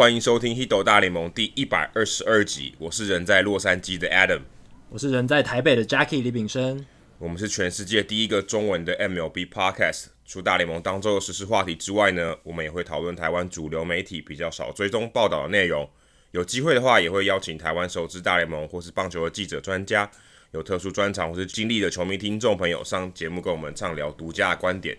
欢迎收听《Hito 大联盟》第一百二十二集。我是人在洛杉矶的 Adam，我是人在台北的 Jackie 李炳生。我们是全世界第一个中文的 MLB Podcast。除大联盟当周的时事话题之外呢，我们也会讨论台湾主流媒体比较少追踪报道的内容。有机会的话，也会邀请台湾熟知大联盟或是棒球的记者、专家，有特殊专长或是经历的球迷听众朋友上节目跟我们畅聊独家的观点。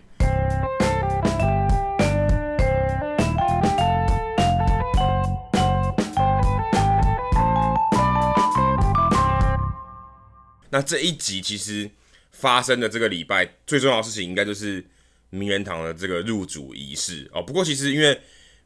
那这一集其实发生的这个礼拜最重要的事情，应该就是名人堂的这个入主仪式哦。不过其实因为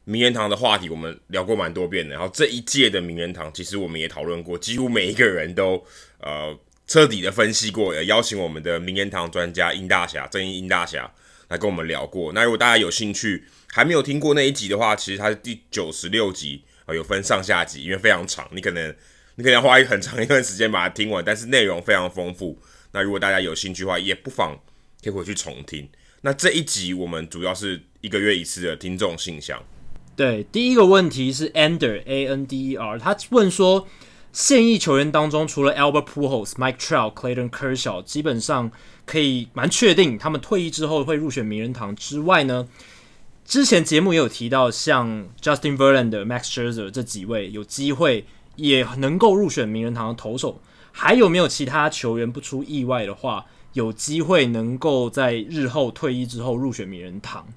名人堂的话题我们聊过蛮多遍的，然后这一届的名人堂其实我们也讨论过，几乎每一个人都呃彻底的分析过，也邀请我们的名人堂专家殷大侠、正义殷大侠来跟我们聊过。那如果大家有兴趣还没有听过那一集的话，其实它是第九十六集啊，有分上下集，因为非常长，你可能。你可能要花一很长一段时间把它听完，但是内容非常丰富。那如果大家有兴趣的话，也不妨可以回去重听。那这一集我们主要是一个月一次的听众信箱。对，第一个问题是 Ander A N D E R，他问说，现役球员当中除了 Albert Pujols、Mike Trout、Clayton Kershaw，基本上可以蛮确定他们退役之后会入选名人堂之外呢，之前节目也有提到，像 Justin Verlander、Max Scherzer 这几位有机会。也能够入选名人堂的投手，还有没有其他球员不出意外的话，有机会能够在日后退役之后入选名人堂？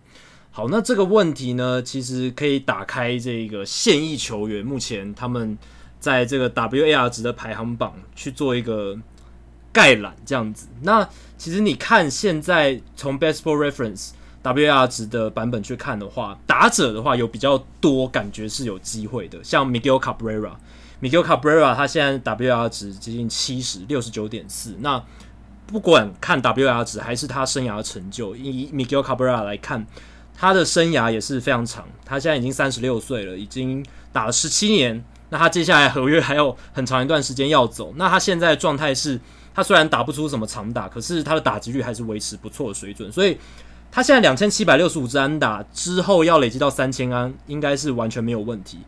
好，那这个问题呢，其实可以打开这个现役球员目前他们在这个 WAR 值的排行榜去做一个概览，这样子。那其实你看现在从 Baseball Reference WAR 值的版本去看的话，打者的话有比较多感觉是有机会的，像 Miguel Cabrera。Miguel Cabrera 他现在 WR 值接近七十六十九点四。那不管看 WR 值还是他生涯的成就，以 Miguel Cabrera 来看，他的生涯也是非常长。他现在已经三十六岁了，已经打了十七年。那他接下来合约还有很长一段时间要走。那他现在状态是，他虽然打不出什么长打，可是他的打击率还是维持不错的水准。所以他现在两千七百六十五支安打之后要累积到三千安，应该是完全没有问题。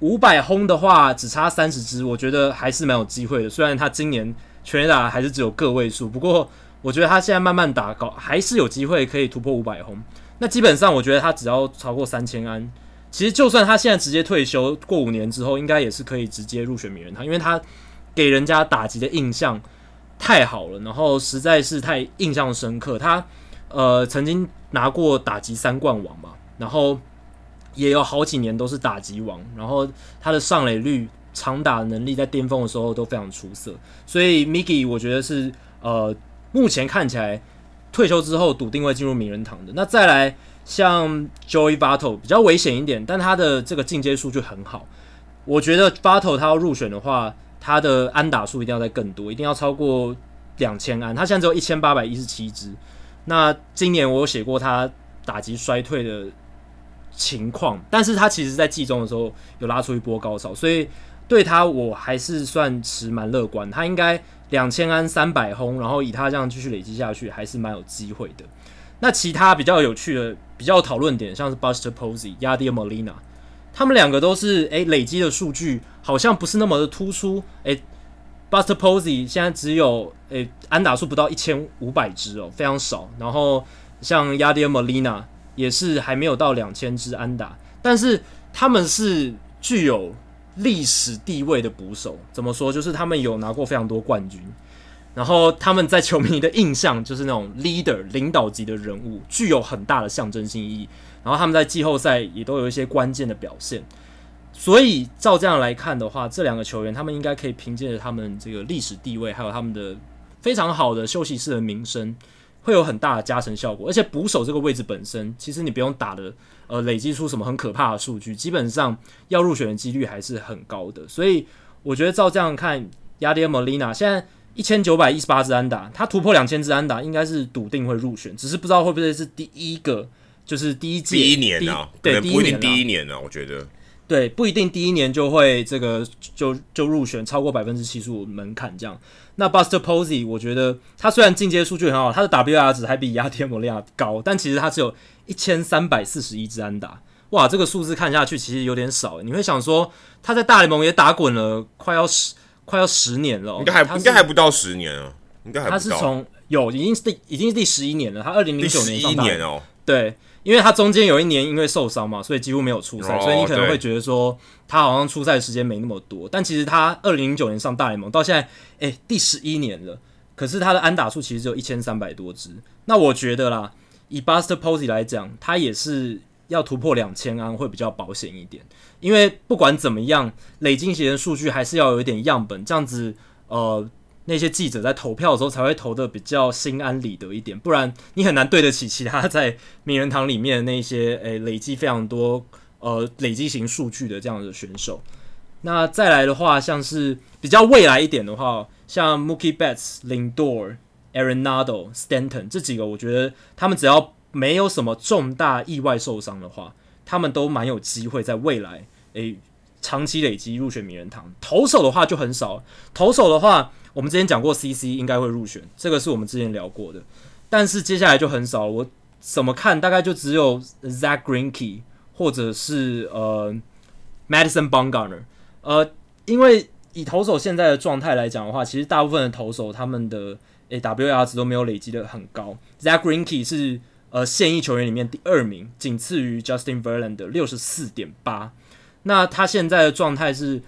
五百轰的话，只差三十支，我觉得还是蛮有机会的。虽然他今年全垒打还是只有个位数，不过我觉得他现在慢慢打高，还是有机会可以突破五百轰。那基本上，我觉得他只要超过三千安，其实就算他现在直接退休，过五年之后，应该也是可以直接入选名人堂，因为他给人家打击的印象太好了，然后实在是太印象深刻。他呃曾经拿过打击三冠王嘛，然后。也有好几年都是打击王，然后他的上垒率、长打能力在巅峰的时候都非常出色，所以 Miggy 我觉得是呃目前看起来退休之后笃定会进入名人堂的。那再来像 Joey Battle 比较危险一点，但他的这个进阶数据很好，我觉得 Battle 他要入选的话，他的安打数一定要再更多，一定要超过两千安，他现在只有一千八百一十七支。那今年我有写过他打击衰退的。情况，但是他其实，在季中的时候有拉出一波高潮，所以对他我还是算持蛮乐观。他应该两千安三百轰，然后以他这样继续累积下去，还是蛮有机会的。那其他比较有趣的、比较讨论点，像是 Buster Posey、Yadier Molina，他们两个都是诶累积的数据好像不是那么的突出。诶 Buster Posey 现在只有诶安打数不到一千五百支哦，非常少。然后像 Yadier Molina。也是还没有到两千支安打，但是他们是具有历史地位的捕手。怎么说？就是他们有拿过非常多冠军，然后他们在球迷的印象就是那种 leader 领导级的人物，具有很大的象征性意义。然后他们在季后赛也都有一些关键的表现。所以照这样来看的话，这两个球员他们应该可以凭借着他们这个历史地位，还有他们的非常好的休息室的名声。会有很大的加成效果，而且捕手这个位置本身，其实你不用打的，呃，累积出什么很可怕的数据，基本上要入选的几率还是很高的。所以我觉得照这样看，Yadier Molina 现在一千九百一十八支安打，他突破两千支安打，应该是笃定会入选，只是不知道会不会是第一个，就是第一届第一年啊，对，不一定第一年啊，我觉得。对，不一定第一年就会这个就就入选超过百分之七十五门槛这样。那 Buster Posey，我觉得他虽然进阶数据很好，他的 WAR 值还比 Yadier Molina 高，但其实他只有一千三百四十一支安打。哇，这个数字看下去其实有点少。你会想说他在大联盟也打滚了快要十快要十年了，应该还应该还不到十年啊，应该还不到。他是从有已经是第已经是第十一年了，他二零零九年上大联盟哦，对。因为他中间有一年因为受伤嘛，所以几乎没有出赛，oh, 所以你可能会觉得说他好像出赛的时间没那么多。但其实他二零零九年上大联盟到现在，哎，第十一年了，可是他的安打数其实只有一千三百多支。那我觉得啦，以 Buster Posey 来讲，他也是要突破两千安会比较保险一点。因为不管怎么样，累积型的数据还是要有一点样本，这样子呃。那些记者在投票的时候才会投的比较心安理得一点，不然你很难对得起其他在名人堂里面的那些诶、累积非常多呃累积型数据的这样的选手。那再来的话，像是比较未来一点的话，像 Mookie Betts、Lindor、Arenado、Stanton 这几个，我觉得他们只要没有什么重大意外受伤的话，他们都蛮有机会在未来诶、长期累积入选名人堂。投手的话就很少，投手的话。我们之前讲过，CC 应该会入选，这个是我们之前聊过的。但是接下来就很少，我怎么看大概就只有 Zach Greinke 或者是呃 Madison Bumgarner。呃，因为以投手现在的状态来讲的话，其实大部分的投手他们的诶 WAR 值都没有累积的很高。Zach Greinke 是呃现役球员里面第二名，仅次于 Justin Verlander 六十四点八。那他现在的状态是。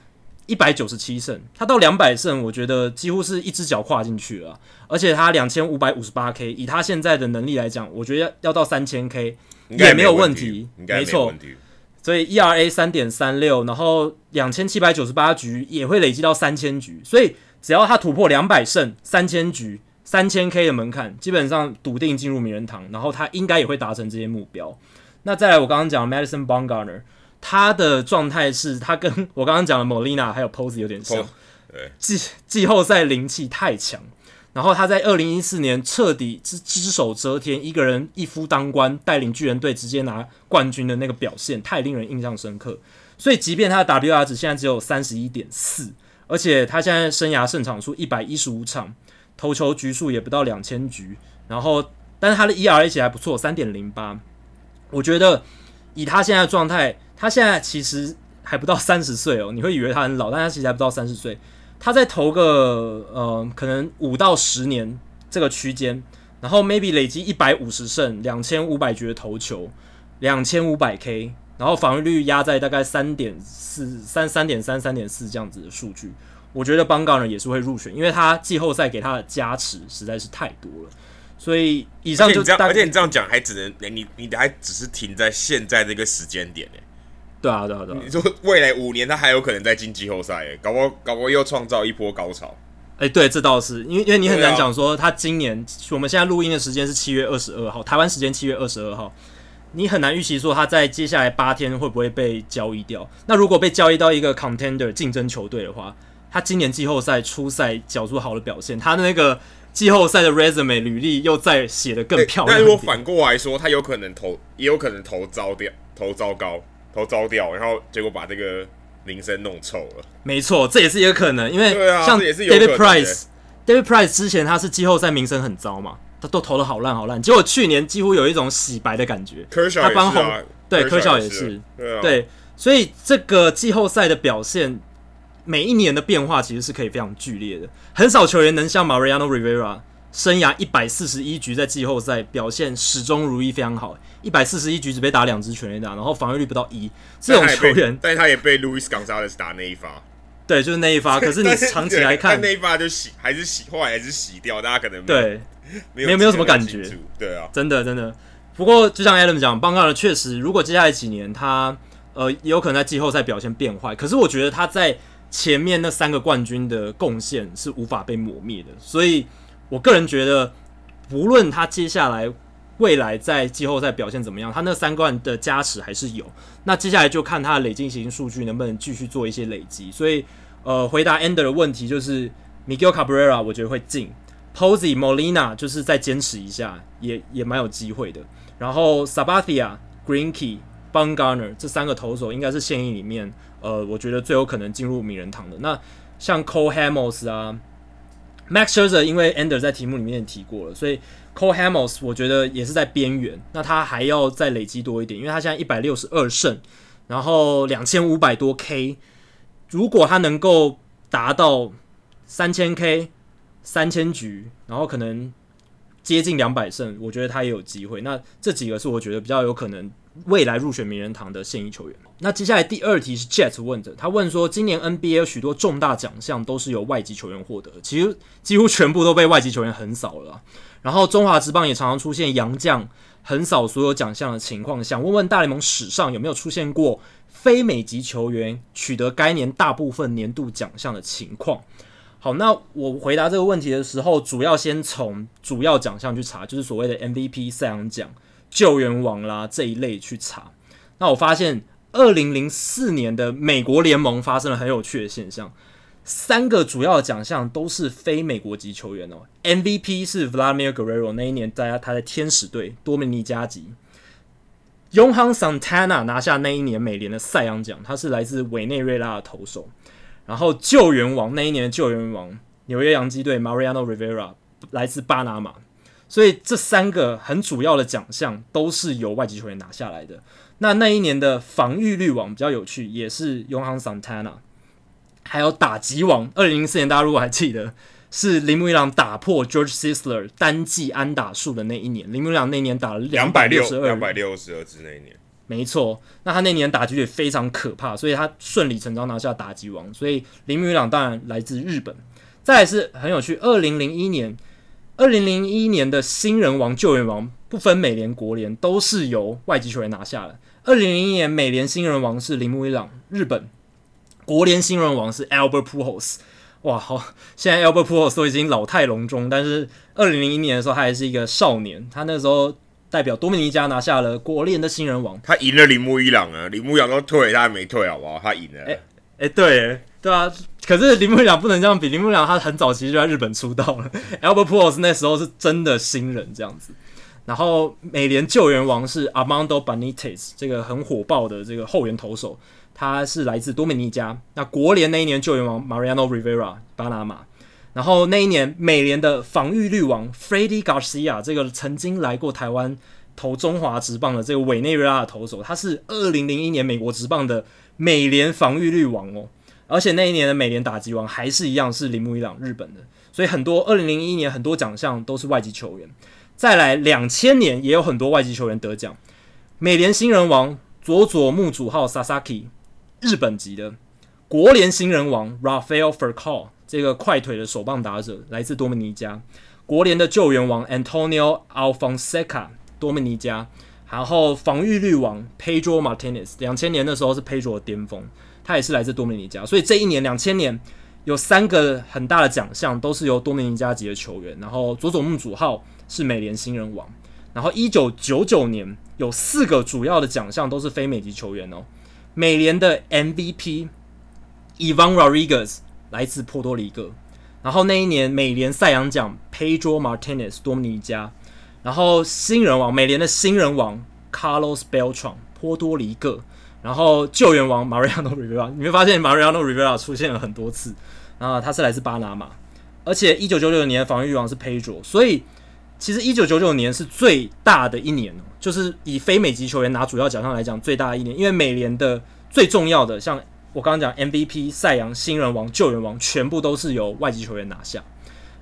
一百九十七胜，他到两百胜，我觉得几乎是一只脚跨进去了。而且他两千五百五十八 K，以他现在的能力来讲，我觉得要到三千 K 也没有问题，没错。所以 ERA 三点三六，然后两千七百九十八局也会累积到三千局。所以只要他突破两百胜、三千局、三千 K 的门槛，基本上笃定进入名人堂。然后他应该也会达成这些目标。那再来，我刚刚讲 Madison Bumgarner。他的状态是他跟我刚刚讲的 Molina 还有 Posey 有点像，季季后赛灵气太强，然后他在二零一四年彻底只只手遮天，一个人一夫当关，带领巨人队直接拿冠军的那个表现太令人印象深刻。所以，即便他的 WR 值现在只有三十一点四，而且他现在生涯胜场数一百一十五场，投球局数也不到两千局，然后但是他的 ERA 其实还不错，三点零八。我觉得以他现在的状态。他现在其实还不到三十岁哦，你会以为他很老，但他其实还不到三十岁。他在投个呃，可能五到十年这个区间，然后 maybe 累积一百五十胜，两千五百局的投球，两千五百 K，然后防御率压在大概三点四三三点三三点四这样子的数据，我觉得 Bumgarner 也是会入选，因为他季后赛给他的加持实在是太多了。所以以上就而且你这样讲还只能你你还只是停在现在这个时间点对啊，对啊，对啊！你说未来五年他还有可能再进季后赛，哎，搞不好搞不好又创造一波高潮。哎，对，这倒是，因为因为你很难讲说他今年我们现在录音的时间是七月二十二号，台湾时间七月二十二号，你很难预期说他在接下来八天会不会被交易掉。那如果被交易到一个 contender 竞争球队的话，他今年季后赛初赛缴出好的表现，他的那个季后赛的 resume 履历又再写得更漂亮。但如果反过来说，他有可能投，也有可能投糟掉，投糟糕。投糟掉，然后结果把这个名声弄臭了。没错，这也是一个可能，因为像 David Price，David Price 之前他是季后赛名声很糟嘛，他都投的好烂好烂，结果去年几乎有一种洗白的感觉。他帮红，对，科肖也是，对，所以这个季后赛的表现，每一年的变化其实是可以非常剧烈的，很少球员能像 Mariano Rivera。生涯一百四十一局，在季后赛表现始终如一，非常好。一百四十一局只被打两支全垒打，然后防御率不到一。这种球员，但是他也被 Luis Gonzalez 打那一发。对，就是那一发。可是你长期来看，那一发就洗，还是洗，后来还是洗掉。大家可能对没有没有什么感觉。对啊，真的真的。不过就像 Adam 讲，Bumgarner 确实，如果接下来几年他呃也有可能在季后赛表现变坏，可是我觉得他在前面那三个冠军的贡献是无法被抹灭的，所以。我个人觉得，不论他接下来未来在季后赛表现怎么样，他那三冠的加持还是有。那接下来就看他的累进型数据能不能继续做一些累积。所以，呃，回答 Ender 的问题就是 Miguel Cabrera，我觉得会进。Posey、Molina 就是再坚持一下，也也蛮有机会的。然后 Sabathia、Greenkey、b u n g a r n e r 这三个投手应该是现役里面，呃，我觉得最有可能进入名人堂的。那像 Cole Hamels 啊。Max Scherzer 因为 Ender 在题目里面也提过了，所以 Cole Hamels 我觉得也是在边缘。那他还要再累积多一点，因为他现在一百六十二胜，然后两千五百多 K。如果他能够达到三千 K、三千局，然后可能接近两百胜，我觉得他也有机会。那这几个是我觉得比较有可能未来入选名人堂的现役球员。那接下来第二题是 Jet 问的，他问说，今年 NBA 许多重大奖项都是由外籍球员获得，其实几乎全部都被外籍球员横扫了。然后中华职棒也常常出现洋将横扫所有奖项的情况，想问问大联盟史上有没有出现过非美籍球员取得该年大部分年度奖项的情况？好，那我回答这个问题的时候，主要先从主要奖项去查，就是所谓的 MVP、赛扬奖、救援王啦这一类去查。那我发现，二零零四年的美国联盟发生了很有趣的现象，三个主要的奖项都是非美国籍球员哦。MVP 是 Vladimir Guerrero，那一年大家他在天使队多米尼加籍。Johan Santana 拿下那一年美联的赛扬奖，他是来自委内瑞拉的投手。然后救援王那一年的救援王纽约洋基队 Mariano Rivera 来自巴拿马。所以这三个很主要的奖项都是由外籍球员拿下来的。那那一年的防御率王比较有趣，也是 y o h a n Santana，。还有打击王，二零零四年大家如果还记得，是铃木一朗打破 George Sisler 单季安打数的那一年。铃木一朗那一年打了两百六十二，两百六十二支那一年。没错，那他那年打击率非常可怕，所以他顺理成章拿下打击王。所以铃木一朗当然来自日本。再来是很有趣，二零零一年。二零零一年的新人王、救援王不分美联、国联，都是由外籍球员拿下的。二零零一年美联新人王是铃木一朗，日本；国联新人王是 Albert Pujols。哇，好，现在 Albert Pujols 都已经老态龙钟，但是二零零一年的时候他还是一个少年，他那时候代表多米尼加拿下了国联的新人王。他赢了铃木一朗啊，铃木一朗都退，他还没退，好不好？他赢了。哎、欸欸、对。对啊，可是铃木良不能这样比，铃木良他很早期就在日本出道了，Albert Pujols 那时候是真的新人这样子。然后美联救援王是 Armando Benitez，这个很火爆的这个后援投手，他是来自多米尼加。那国联那一年救援王 Mariano Rivera，巴拿马。然后那一年美联的防御率王 Freddie Garcia，这个曾经来过台湾投中华职棒的这个委内瑞拉的投手，他是二零零一年美国职棒的美联防御率王哦。而且那一年的美联打击王还是一样是铃木一朗，日本的，所以很多二零零一年很多奖项都是外籍球员。再来两千年也有很多外籍球员得奖，美联新人王佐佐木主浩 Sasaki，日本籍的；国联新人王 Rafael Furcal 这个快腿的手棒打者来自多米尼加；国联的救援王 Antonio Alfonseca 多米尼加；然后防御率王 Pedro Martinez，两千年的时候是 Pedro 的巅峰。他也是来自多米尼加，所以这一年两千年有三个很大的奖项都是由多米尼加籍的球员。然后佐佐木主浩是美联新人王。然后一九九九年有四个主要的奖项都是非美籍球员哦。美联的 MVP Ivan Rodriguez 来自波多黎各。然后那一年美联赛扬奖 Pedro Martinez 多米尼加。然后新人王美联的新人王 Carlos Beltran 波多黎各。然后救援王 Mariano Rivera，你会发现 Mariano Rivera 出现了很多次，啊，他是来自巴拿马，而且一九九九年防御王是 Pedro，所以其实一九九九年是最大的一年哦，就是以非美籍球员拿主要奖项来讲最大的一年，因为美联的最重要的，像我刚刚讲 MVP、赛扬、新人王、救援王，全部都是由外籍球员拿下。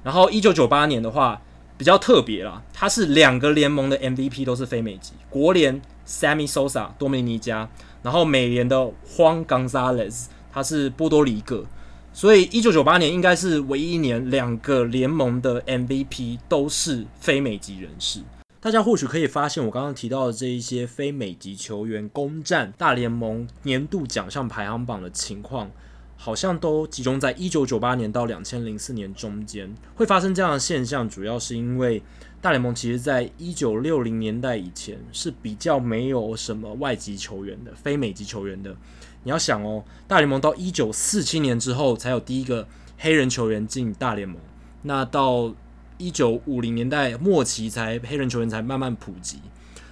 然后一九九八年的话比较特别啦，他是两个联盟的 MVP 都是非美籍，国联 Sammy Sosa 多米尼加。然后美联的 Juan Gonzalez，他是波多黎各，所以一九九八年应该是唯一一年两个联盟的 MVP 都是非美籍人士。大家或许可以发现，我刚刚提到的这一些非美籍球员攻占大联盟年度奖项排行榜的情况，好像都集中在一九九八年到两千零四年中间。会发生这样的现象，主要是因为。大联盟其实，在一九六零年代以前是比较没有什么外籍球员的，非美籍球员的。你要想哦，大联盟到一九四七年之后，才有第一个黑人球员进大联盟。那到一九五零年代末期，才黑人球员才慢慢普及。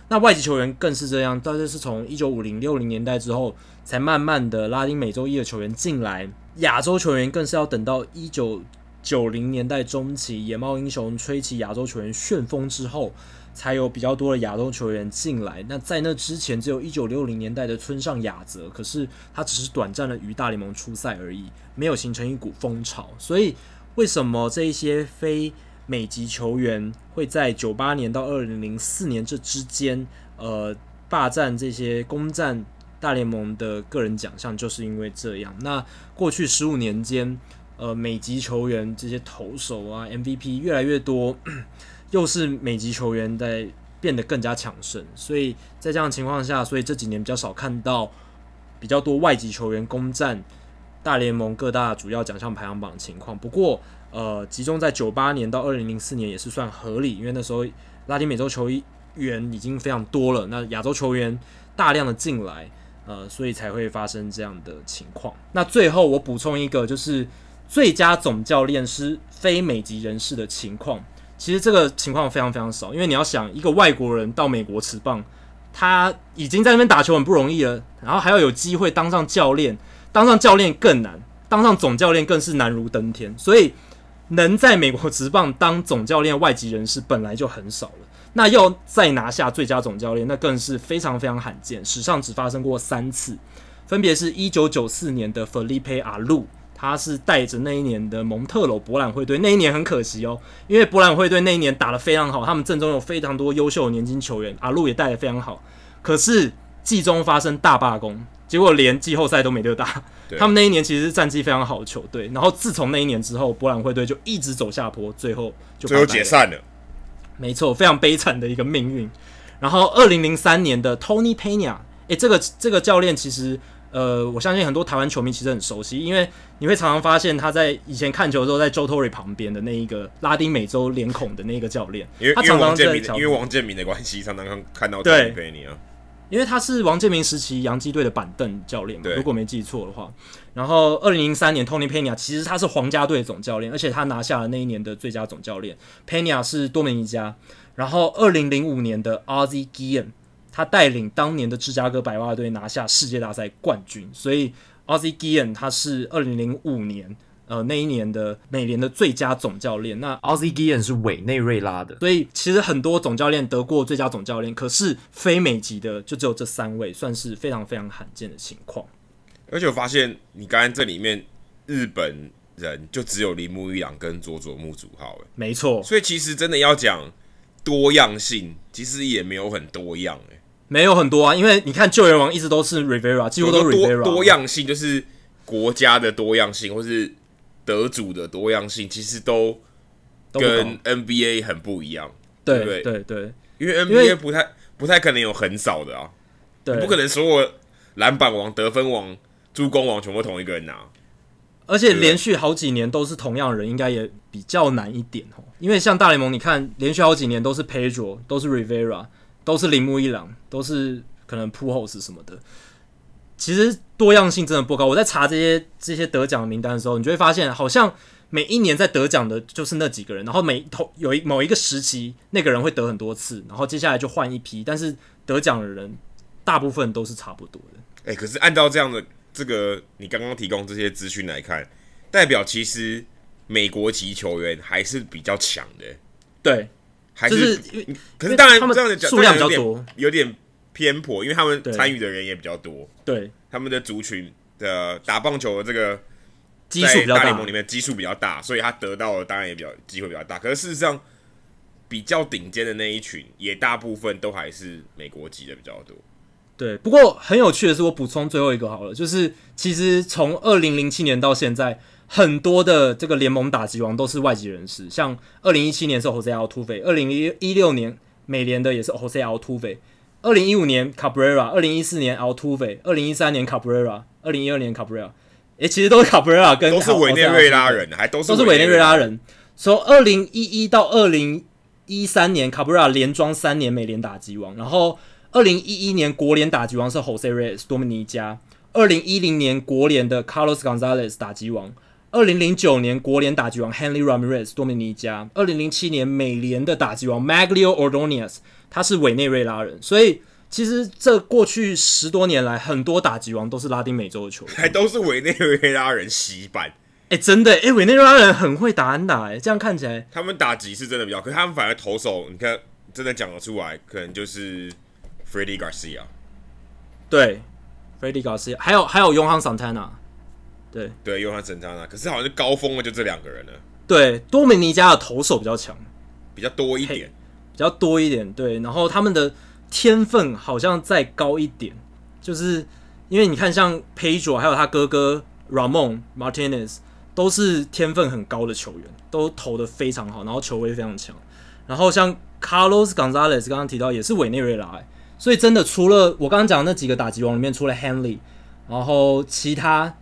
那外籍球员更是这样，大概是从一九五零六零年代之后，才慢慢的拉丁美洲裔的球员进来。亚洲球员更是要等到一九。九零年代中期，野猫英雄吹起亚洲球员旋风之后，才有比较多的亚洲球员进来。那在那之前，只有一九六零年代的村上雅泽，可是他只是短暂的与大联盟出赛而已，没有形成一股风潮。所以，为什么这一些非美籍球员会在九八年到二零零四年这之间，呃，霸占这些攻占大联盟的个人奖项，就是因为这样。那过去十五年间，呃，美籍球员这些投手啊，MVP 越来越多。又是美籍球员在变得更加强盛，所以在这样情况下，所以这几年比较少看到比较多外籍球员攻占大联盟各大主要奖项排行榜的情况。不过，呃，集中在九八年到二零零四年也是算合理，因为那时候拉丁美洲球员已经非常多了，那亚洲球员大量的进来，呃，所以才会发生这样的情况。那最后我补充一个，就是最佳总教练是非美籍人士的情况。其实这个情况非常非常少，因为你要想一个外国人到美国持棒，他已经在那边打球很不容易了，然后还要有机会当上教练，当上教练更难，当上总教练更是难如登天。所以能在美国职棒当总教练外籍人士本来就很少了，那要再拿下最佳总教练，那更是非常非常罕见，史上只发生过三次，分别是一九九四年的 Felipe a l u。他是带着那一年的蒙特娄博览会队，那一年很可惜哦，因为博览会队那一年打得非常好，他们阵中有非常多优秀的年轻球员，阿路也带得非常好。可是季中发生大罢工，结果连季后赛都没得打。他们那一年其实是战绩非常好的球队，然后自从那一年之后，博览会队就一直走下坡，最后就最后解散了。没错，非常悲惨的一个命运。然后二零零三年的 Tony Pena，诶，这个这个教练其实。呃，我相信很多台湾球迷其实很熟悉，因为你会常常发现他在以前看球的时候，在 Joe Torre 旁边的那一个拉丁美洲脸孔的那个教练，因为他常常在因为，因为王建民的关系，常常看到对佩尼啊，因为他是王建民时期洋基队的板凳教练嘛，如果没记错的话。然后二零零三年 Tony Pena 其实他是皇家队总教练，而且他拿下了那一年的最佳总教练。Pena 是多米尼加，然后二零零五年的 Ozzie Guillen。他带领当年的芝加哥白袜队拿下世界大赛冠军，所以 Ozzie Guillen 他是二零零五年呃那一年的美联的最佳总教练。那 Ozzie Guillen 是委内瑞拉的，所以其实很多总教练得过最佳总教练，可是非美籍的就只有这三位，算是非常非常罕见的情况。而且我发现你刚刚这里面日本人就只有铃木一朗跟佐佐木主浩，没错。所以其实真的要讲多样性，其实也没有很多样诶。没有很多啊，因为你看救援王一直都是 Rivera，几乎都是 Rivera。多多样性就是国家的多样性，或是得主的多样性，其实都跟 NBA 很不一样，对不对？对对，因为 NBA 不太不太可能有很少的啊，对，不可能所有篮板王、得分王、助攻王全部同一个人拿，而且连续好几年都是同样的人，应该也比较难一点哦。因为像大联盟，你看连续好几年都是 Pedro，都是 Rivera。都是铃木一朗，都是可能 Pujols 什么的，其实多样性真的不高。我在查这些这些得奖的名单的时候，你就会发现，好像每一年在得奖的就是那几个人，然后每头有一某一个时期，那个人会得很多次，然后接下来就换一批，但是得奖的人大部分都是差不多的。哎、欸，可是按照这样的这个你刚刚提供这些资讯来看，代表其实美国籍球员还是比较强的。对。还是，可是当然，他们这样的数量比较多，有点偏颇，因为他们参与的人也比较多。对，他们的族群的打棒球的这个基数比较大，大联盟里面基数比较大，所以他得到的当然也比较机会比较大。可是事实上，比较顶尖的那一群，也大部分都还是美国籍的比较多。对，不过很有趣的是，我补充最后一个好了，就是其实从二零零七年到现在。很多的这个联盟打击王都是外籍人士，像二零一七年是 Jose Altuve，二零一六年美联的也是 Jose Altuve，二零一五年 Cabrera，二零一四年 Altuve，二零一三年 Cabrera，二零一二年 Cabrera，诶，其实都是 Cabrera 跟都是委内瑞拉人，还都是都是委内瑞拉人。从二零一一到二零一三年 Cabrera 连装三年美联打击王，然后二零一一年国联打击王是 Jose Reyes 多米尼加，二零一零年国联的 Carlos Gonzalez 打击王。二零零九年国联打击王 Henry Ramirez 多米尼加，二零零七年美联的打击王 Maglio Ordonez，他是委内瑞拉人，所以其实这过去十多年来，很多打击王都是拉丁美洲的球员，还都是委内瑞拉人洗版。哎、欸，真的，哎、欸，委内瑞拉人很会打安打，哎，这样看起来，他们打击是真的比较，可是他们反而投手，你看真的讲得出来，可能就是 Freddy Garcia，对，Freddy Garcia，还有还有 y o h a n Santana，对对，Johan Santana，可是好像是高峰的就这两个人了。对，多米尼加的投手比较强，比较多一点，比较多一点，对，然后他们的天分好像再高一点，就是因为你看像 Pedro 还有他哥哥。Ramon Martinez 都是天分很高的球员，都投的非常好，然后球威非常强。然后像 Carlos Gonzalez 刚刚提到也是委内瑞拉，所以真的除了我刚刚讲的那几个打击王里面，除了 Henley，然后其他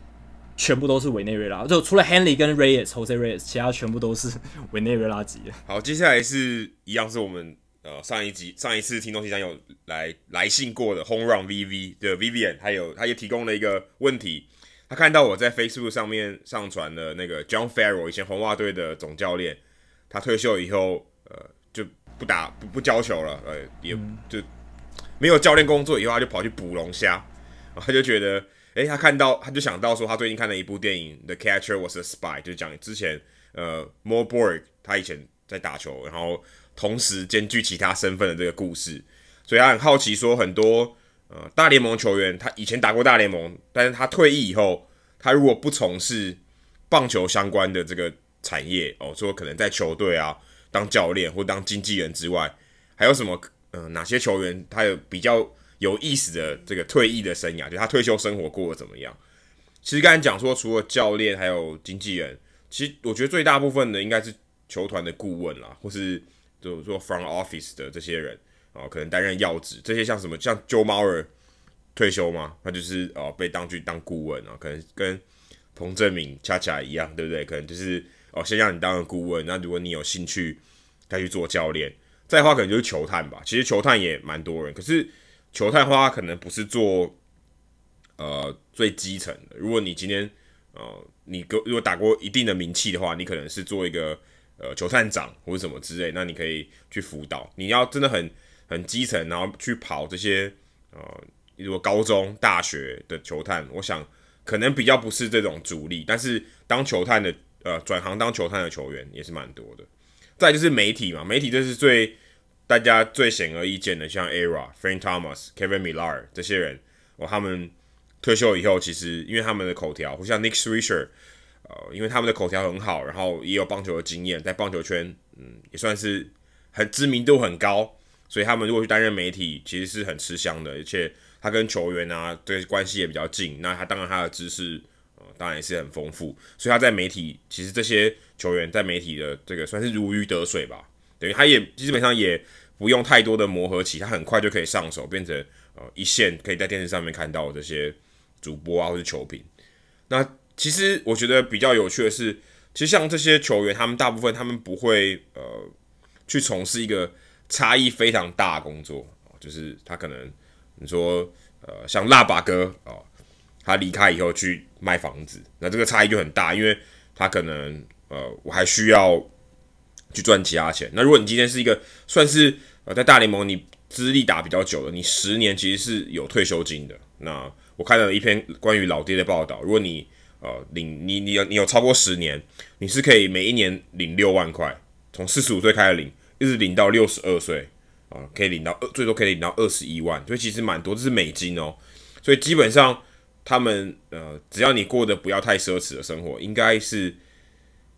全部都是委内瑞拉，就除了 Hanley 跟 Reyes，Jose Reyes，其他全部都是 委内瑞拉籍的。好，接下来是一样是我们呃上一集上一次听众信箱有来来信过的 Home Run VV 的 Vivian，还有他也提供了一个问题。他看到我在 Facebook 上面上传的那个 John Farrell，以前红袜队的总教练，他退休以后，呃，就不打不不教球了，呃，也就没有教练工作，以后他就跑去捕龙虾，他就觉得，诶，他看到他就想到说，他最近看了一部电影《The Catcher Was a Spy》，就是讲之前，呃 m o r e Borg 他以前在打球，然后同时兼具其他身份的这个故事，所以他很好奇说很多。呃，大联盟球员他以前打过大联盟，但是他退役以后，他如果不从事棒球相关的这个产业哦，说可能在球队啊当教练或当经纪人之外，还有什么呃哪些球员他有比较有意思的这个退役的生涯，就他退休生活过得怎么样？其实刚才讲说，除了教练还有经纪人，其实我觉得最大部分的应该是球团的顾问啦，或是就是说 front office 的这些人。哦，可能担任要职，这些像什么，像 Joe Mauer 退休吗？他就是哦被当去当顾问啊，可能跟彭正明恰恰一样，对不对？可能就是哦先让你当个顾问，那如果你有兴趣再去做教练，再的话可能就是球探吧。其实球探也蛮多人，可是球探的话可能不是做呃最基层的。如果你今天呃你如果打过一定的名气的话，你可能是做一个呃球探长或者什么之类，那你可以去辅导。你要真的很。很基层，然后去跑这些呃，如果高中、大学的球探，我想可能比较不是这种主力，但是当球探的呃转行当球探的球员也是蛮多的。再就是媒体嘛，媒体这是最大家最显而易见的，像 ERA、Frank Thomas、Kevin Millar 这些人，哦，他们退休以后，其实因为他们的口条，或像 Nick Swisher，呃，因为他们的口条很好，然后也有棒球的经验，在棒球圈嗯也算是很知名度很高。所以他们如果去担任媒体，其实是很吃香的，而且他跟球员啊，对关系也比较近。那他当然他的知识，呃，当然也是很丰富。所以他在媒体，其实这些球员在媒体的这个算是如鱼得水吧。等于他也基本上也不用太多的磨合期，他很快就可以上手，变成呃一线可以在电视上面看到这些主播啊或者球评。那其实我觉得比较有趣的是，其实像这些球员，他们大部分他们不会呃去从事一个。差异非常大的工作，就是他可能你说呃像腊八哥哦，他离开以后去卖房子，那这个差异就很大，因为他可能呃我还需要去赚其他钱。那如果你今天是一个算是呃在大联盟你资历打比较久的，你十年其实是有退休金的。那我看到一篇关于老爹的报道，如果你呃领你你有你有超过十年，你是可以每一年领六万块，从四十五岁开始领。一直领到六十二岁啊，可以领到二，最多可以领到二十一万，所以其实蛮多，这是美金哦。所以基本上他们呃，只要你过得不要太奢侈的生活，应该是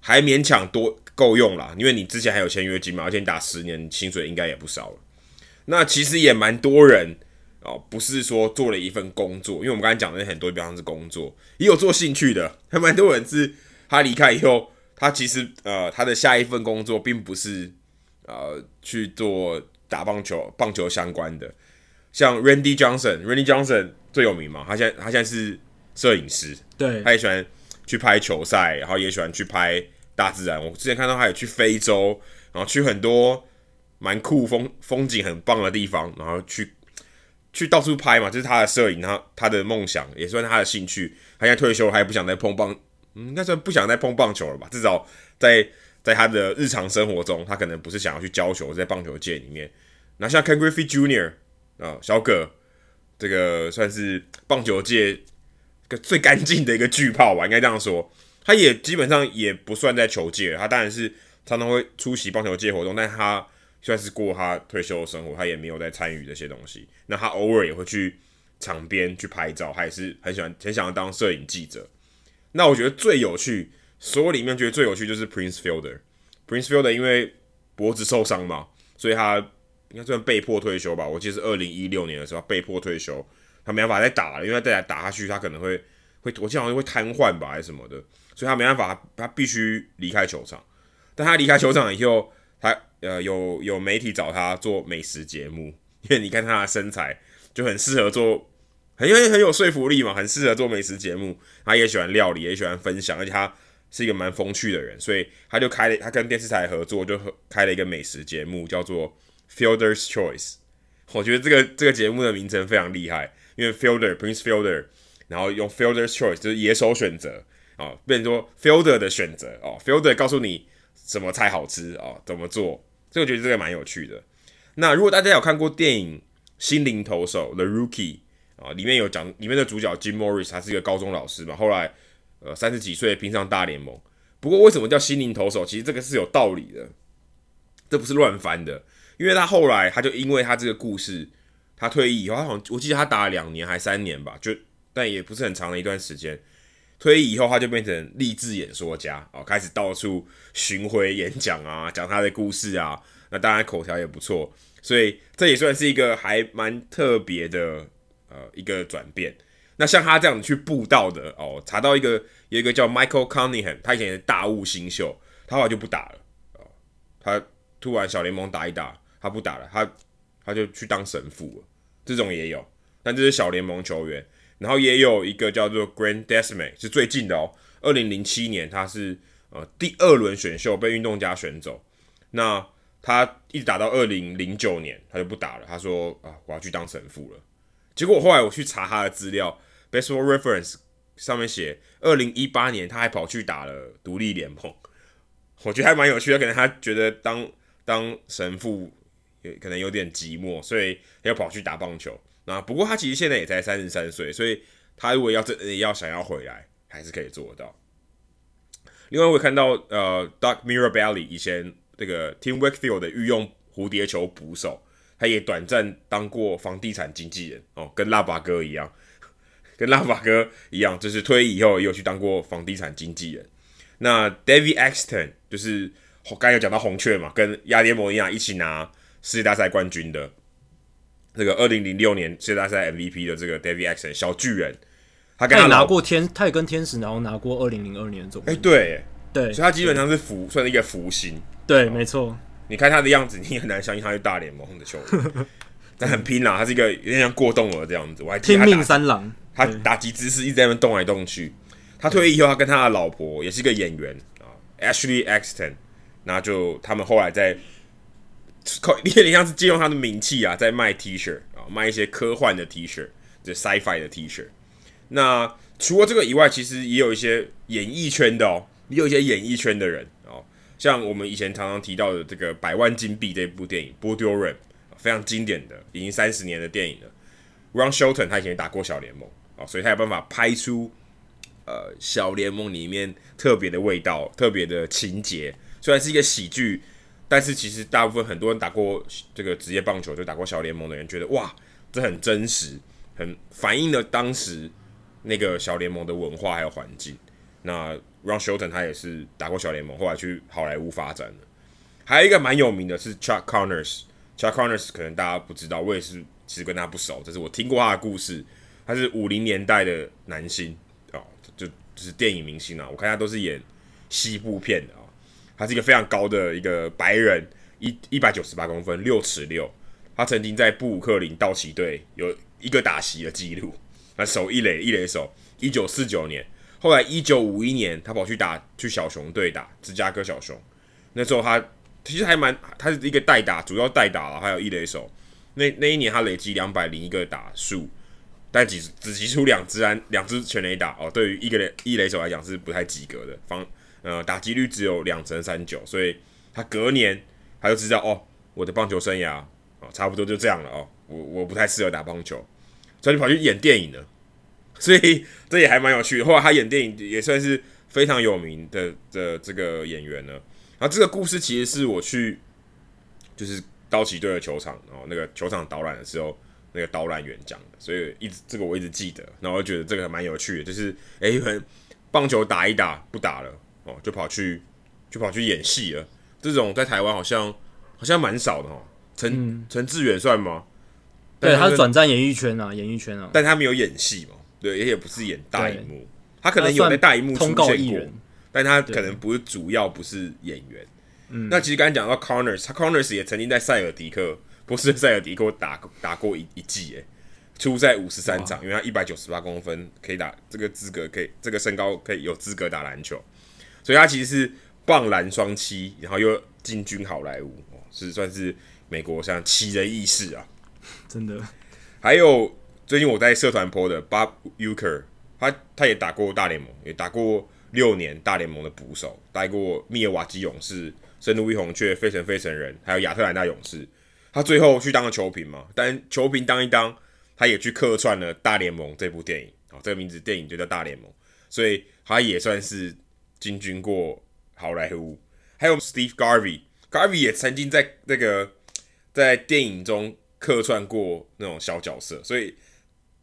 还勉强多够用啦。因为你之前还有签约金嘛，而且你打十年，薪水应该也不少了。那其实也蛮多人哦，不是说做了一份工作，因为我们刚才讲的很多，比方是工作，也有做兴趣的，还蛮多人是他离开以后，他其实呃，他的下一份工作并不是。呃，去做打棒球、棒球相关的，像 Randy Johnson，Randy Johnson 最有名嘛，他现在他现在是摄影师，对，他也喜欢去拍球赛，然后也喜欢去拍大自然。我之前看到他有去非洲，然后去很多蛮酷风风景很棒的地方，然后去去到处拍嘛，这是他的摄影，他他的梦想也算他的兴趣。他现在退休，他也不想再碰棒，嗯，应该算不想再碰棒球了吧？至少在。在他的日常生活中，他可能不是想要去教球，在棒球界里面，那像 Ken Griffey Jr. 啊，小葛，这个算是棒球界个最干净的一个巨炮吧，应该这样说。他也基本上也不算在球界，他当然是常常会出席棒球界活动，但他算是过他退休的生活，他也没有在参与这些东西。那他偶尔也会去场边去拍照，他也是很喜欢很想要当摄影记者。那我觉得最有趣，所有里面觉得最有趣就是 Prince Fielder。Prince Fielder 因为脖子受伤嘛，所以他应该算被迫退休吧。我记得是二零一六年的时候被迫退休，他没办法再打了，因为他再打下去他可能会会，我记得好像会瘫痪吧还是什么的，所以他没办法，他必须离开球场。但他离开球场以后，他呃有有媒体找他做美食节目，因为你看他的身材就很适合做。很因为很有说服力嘛，很适合做美食节目。他也喜欢料理，也喜欢分享，而且他是一个蛮风趣的人，所以他就开了，他跟电视台合作，就开了一个美食节目，叫做 Fielder's Choice。我觉得这个这个节目的名称非常厉害，因为 Fielder Prince Fielder，然后用 fielder Choice 就是野手选择啊，变成说 Fielder 的选择哦，Fielder 告诉你什么菜好吃哦，怎么做，这个觉得这个蛮有趣的。那如果大家有看过电影《心灵投手》The Rookie。啊，里面有讲里面的主角 Jim Morris，他是一个高中老师嘛，后来呃三十几岁拼上大联盟。不过为什么叫心灵投手？其实这个是有道理的，这不是乱翻的。因为他后来他就因为他这个故事，他退役以后，他好像我记得他打了两年还三年吧，就但也不是很长的一段时间。退役以后，他就变成励志演说家哦，开始到处巡回演讲啊，讲他的故事啊。那当然口条也不错，所以这也算是一个还蛮特别的。呃，一个转变。那像他这样去布道的哦，查到一个有一个叫 Michael Cunningham，他以前是大物新秀，他后来就不打了哦。他突然小联盟打一打，他不打了，他他就去当神父了。这种也有，但这是小联盟球员。然后也有一个叫做 Grant Desmond，是最近的哦。二零零七年他是呃第二轮选秀被运动家选走，那他一直打到二零零九年，他就不打了。他说啊，我要去当神父了。结果后来我去查他的资料，Baseball Reference 上面写，二零一八年他还跑去打了独立联盟，我觉得还蛮有趣的。可能他觉得当当神父也可能有点寂寞，所以要跑去打棒球。那不过他其实现在也才三十三岁，所以他如果要真要想要回来，还是可以做到。另外我看到呃，Doug Mirabelli 以前这个 Tim Wakefield 的御用蝴蝶球捕手。他也短暂当过房地产经纪人哦，跟拉巴哥一样，跟拉巴哥一样，就是退役以后也有去当过房地产经纪人。那 David Exton 就是刚有讲到红雀嘛，跟亚联盟一样一起拿世界大赛冠军的这个二零零六年世界大赛 MVP 的这个 David Exton 小巨人，他跟他，他也拿过天，他也跟天使然后拿过二零零二年的总。哎、欸，对对，所以他基本上是福，算是一个福星。对，没错。你看他的样子，你很难相信他是大联盟的球员，但很拼啦。他是一个有点像过动了这样子，我还听命三郎，他打击姿势一直在那边动来动去。他退役以后，他跟他的老婆也是一个演员啊，Ashley Exton，那就他们后来在，有点像是借用他的名气啊，在卖 T 恤啊，卖一些科幻的 T 恤，就 Sci-Fi 的 T 恤。那除了这个以外，其实也有一些演艺圈的哦，也有一些演艺圈的人哦。像我们以前常常提到的这个《百万金币》这部电影，波丢人非常经典的，已经三十年的电影了。Ron Shelton 他以前打过小联盟啊，所以他有办法拍出呃小联盟里面特别的味道、特别的情节。虽然是一个喜剧，但是其实大部分很多人打过这个职业棒球，就打过小联盟的人，觉得哇，这很真实，很反映了当时那个小联盟的文化还有环境。那 Ron Shelton 他也是打过小联盟，后来去好莱坞发展的。还有一个蛮有名的是 Chuck Connors，Chuck Connors 可能大家不知道，我也是其实跟他不熟，但是我听过他的故事。他是五零年代的男星哦，就就是电影明星啊。我看他都是演西部片的啊。他是一个非常高的一个白人，一一百九十八公分，六尺六。他曾经在布鲁克林道奇队有一个打席的记录，他守一垒，一垒手，一九四九年。后来一九五一年，他跑去打去小熊队打芝加哥小熊。那时候他其实还蛮，他是一个代打，主要代打了，还有一垒手。那那一年他累积两百零一个打数，但只只击出两支安两支全垒打哦。对于一个一垒手来讲是不太及格的，防呃打击率只有两成三九，所以他隔年他就知道哦，我的棒球生涯哦差不多就这样了哦，我我不太适合打棒球，所以就跑去演电影了。所以这也还蛮有趣的。后来他演电影也算是非常有名的的这个演员呢。然后这个故事其实是我去就是道奇队的球场，然后那个球场导览的时候，那个导览员讲的，所以一直这个我一直记得，然后我觉得这个还蛮有趣的，就是诶，可能棒球打一打不打了哦，就跑去就跑去演戏了。这种在台湾好像好像蛮少的哦。陈陈志远算吗？对，他是转战演艺圈啊，演艺圈啊，但他没有演戏嘛，对，也也不是演大荧幕，他可能有在大荧幕出现过，但他可能不是主要，不是演员。嗯，那其实刚才讲到 Connors，他 Connors 也曾经在塞尔迪克，不是塞尔迪克打打过一一季，诶，出赛五十三场，因为他一百九十八公分，可以打这个资格，可以这个身高可以有资格打篮球，所以他其实是棒篮双栖，然后又进军好莱坞，哦，是算是美国像奇人异事啊。真的，还有最近我在社团 po 的 Bob Uecker，他他也打过大联盟，也打过六年大联盟的捕手，待过密尔瓦基勇士、圣路易红雀、费城费城人，还有亚特兰大勇士。他最后去当了球评嘛，但球评当一当，他也去客串了大联盟这部电影。哦，这个名字电影就叫大联盟，所以他也算是进军过好莱坞。还有 Steve Garvey，Garvey 也曾经在那个在电影中。客串过那种小角色，所以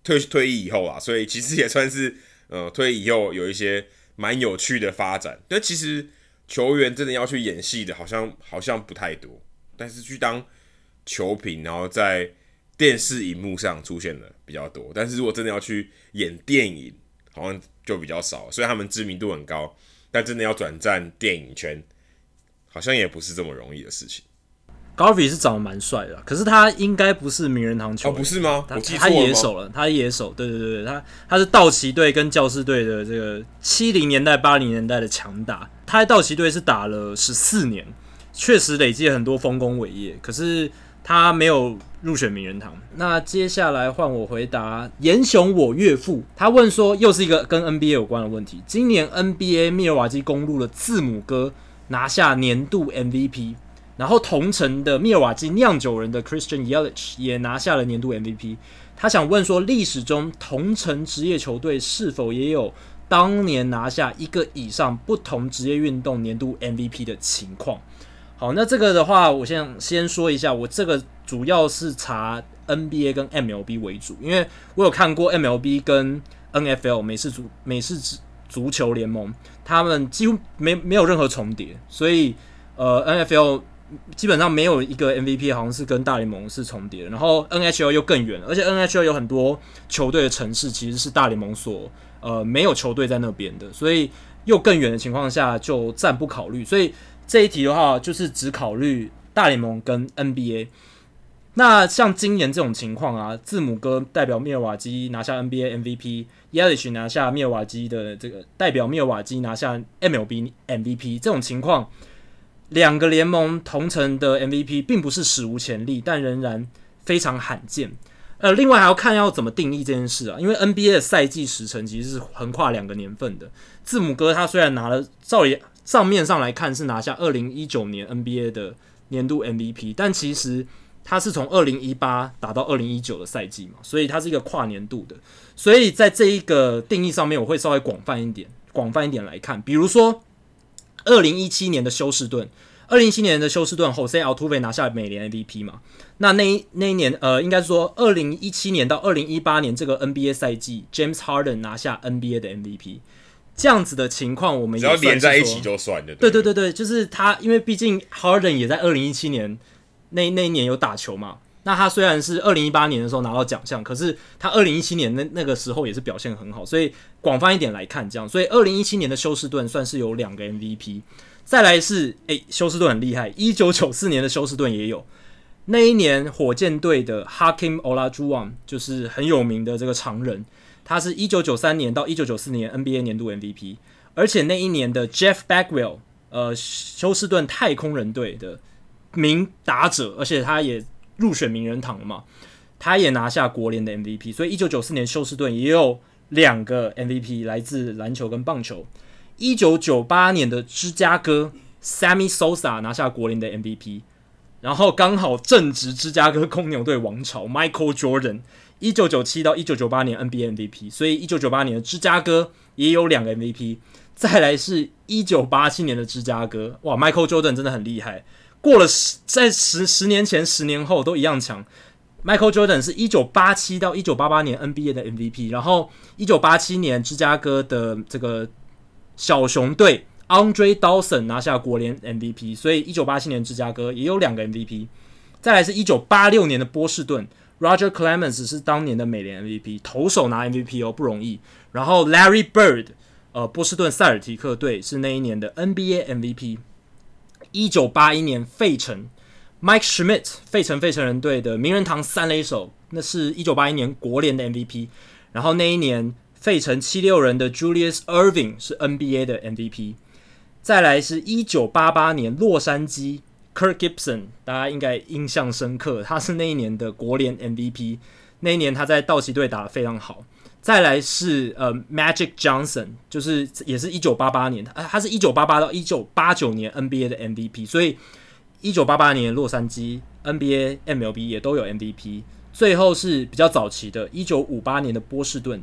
退退役以后啊，所以其实也算是呃退役以后有一些蛮有趣的发展。但其实球员真的要去演戏的，好像好像不太多。但是去当球评，然后在电视荧幕上出现的比较多。但是如果真的要去演电影，好像就比较少。虽然他们知名度很高，但真的要转战电影圈，好像也不是这么容易的事情。Garvey 是长得蛮帅的，可是他应该不是名人堂球员。哦，不是吗？他他野手了，他野手，对对对，他他是道奇队跟教士队的这个七零年代八零年代的强打。他在道奇队是打了十四年，确实累积了很多丰功伟业，可是他没有入选名人堂。那接下来换我回答严雄，我岳父，他问说，又是一个跟 NBA 有关的问题。今年 NBA 密尔瓦基公鹿的字母哥拿下年度 MVP。然后同城的密尔瓦基酿酒人的 Christian Yelich 也拿下了年度 MVP。他想问说，历史中同城职业球队是否也有当年拿下一个以上不同职业运动年度 MVP 的情况？好，那这个的话，我先先说一下，我这个主要是查 NBA 跟 MLB 为主，因为我有看过 MLB 跟 NFL 美式足美式足球联盟，他们几乎没没有任何重叠，所以呃 NFL。基本上没有一个 MVP 好像是跟大联盟是重叠，然后 NHL 又更远，而且 NHL 有很多球队的城市其实是大联盟所呃没有球队在那边的，所以又更远的情况下就暂不考虑。所以这一题的话就是只考虑大联盟跟 NBA。那像今年这种情况啊，字母哥代表密尔瓦基拿下 NBA MVP，Yelich 拿下密尔瓦基的这个代表密尔瓦基拿下 MLB MVP 这种情况。两个联盟同城的 MVP 并不是史无前例，但仍然非常罕见。呃，另外还要看要怎么定义这件事啊，因为 NBA 的赛季时程其实是横跨两个年份的。字母哥他虽然拿了，照理账面上来看是拿下二零一九年 NBA 的年度 MVP，但其实他是从二零一八打到二零一九的赛季嘛，所以它是一个跨年度的。所以在这一个定义上面，我会稍微广泛一点，广泛一点来看，比如说。二零一七年的休斯顿，二零一七年的休斯顿，Jose Altuve 拿下美联 MVP 嘛？那那一那一年，呃，应该说二零一七年到二零一八年这个 NBA 赛季，James Harden 拿下 NBA 的 MVP，这样子的情况，我们也只要连在一起就算了。对对对对，就是他，因为毕竟 Harden 也在二零一七年那那一年有打球嘛。那他虽然是二零一八年的时候拿到奖项，可是他二零一七年那那个时候也是表现很好，所以广泛一点来看，这样，所以二零一七年的休斯顿算是有两个 MVP。再来是，诶、欸，休斯顿很厉害，一九九四年的休斯顿也有，那一年火箭队的 Hakeem Olajuwon 就是很有名的这个常人，他是一九九三年到一九九四年 NBA 年度 MVP，而且那一年的 Jeff Bagwell，呃，休斯顿太空人队的名打者，而且他也。入选名人堂了嘛？他也拿下国联的 MVP，所以一九九四年休斯顿也有两个 MVP 来自篮球跟棒球。一九九八年的芝加哥 Sammy Sosa 拿下国联的 MVP，然后刚好正值芝加哥公牛队王朝 Michael Jordan 一九九七到一九九八年 NBA MVP，所以一九九八年的芝加哥也有两个 MVP。再来是一九八七年的芝加哥，哇，Michael Jordan 真的很厉害，过了十在十十年前、十年后都一样强。Michael Jordan 是一九八七到一九八八年 NBA 的 MVP，然后一九八七年芝加哥的这个小熊队 Andre Dawson 拿下国联 MVP，所以一九八七年芝加哥也有两个 MVP。再来是一九八六年的波士顿，Roger Clemens 是当年的美联 MVP，投手拿 MVP 哦，不容易。然后 Larry Bird，呃，波士顿塞尔提克队是那一年的 NBA MVP。一九八一年费城。Mike Schmidt，费城费城人队的名人堂三垒手，那是一九八一年国联的 MVP。然后那一年，费城七六人的 Julius Irving 是 NBA 的 MVP。再来是一九八八年洛杉矶 Kirk Gibson，大家应该印象深刻，他是那一年的国联 MVP。那一年他在道奇队打得非常好。再来是呃 Magic Johnson，就是也是一九八八年，他是一九八八到一九八九年 NBA 的 MVP，所以。一九八八年洛杉矶 NBA、MLB 也都有 MVP，最后是比较早期的，一九五八年的波士顿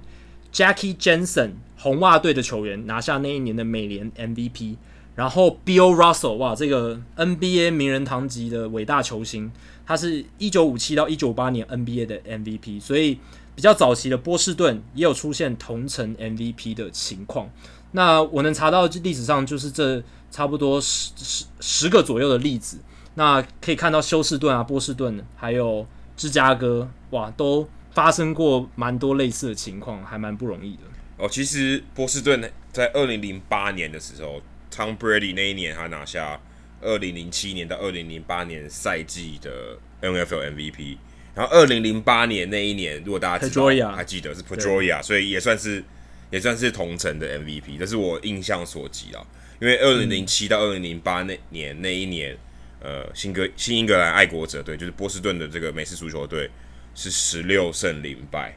Jackie Jensen 红袜队的球员拿下那一年的美联 MVP，然后 Bill Russell 哇，这个 NBA 名人堂级的伟大球星，他是一九五七到一九八年 NBA 的 MVP，所以比较早期的波士顿也有出现同城 MVP 的情况。那我能查到历史上就是这差不多十十十个左右的例子。那可以看到休斯顿啊、波士顿还有芝加哥，哇，都发生过蛮多类似的情况，还蛮不容易的。哦，其实波士顿在二零零八年的时候，Tom Brady 那一年他拿下二零零七年到二零零八年赛季的 NFL MVP，然后二零零八年那一年，如果大家知道还记得是 Pedroia，所以也算是也算是同城的 MVP，这是我印象所及啊。因为二零零七到二零零八那年那一年。呃，新格新英格兰爱国者队就是波士顿的这个美式足球队是十六胜零败，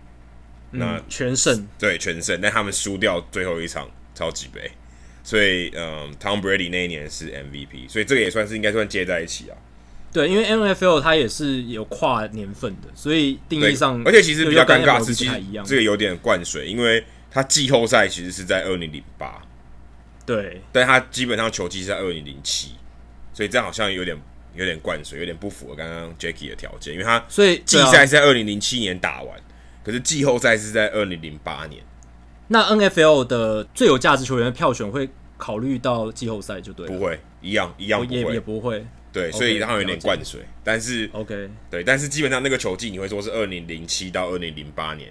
嗯、那全胜。对全胜，但他们输掉最后一场超级杯，所以嗯，Tom Brady 那一年是 MVP，所以这个也算是应该算接在一起啊。对，因为 NFL 它也是有跨年份的，所以定义上，而且其实比较尴尬是，其实这个有点灌水，因为它季后赛其实是在二零零八，对，但它基本上球季是在二零零七。所以这样好像有点有点灌水，有点不符合刚刚 Jacky 的条件，因为他所以季赛是在二零零七年打完，可是季后赛是在二零零八年。那 NFL 的最有价值球员的票选会考虑到季后赛就对了？不会，一样一样不会，也也不会。对，所以然后有点灌水，但是 OK，对，但是基本上那个球季你会说是二零零七到二零零八年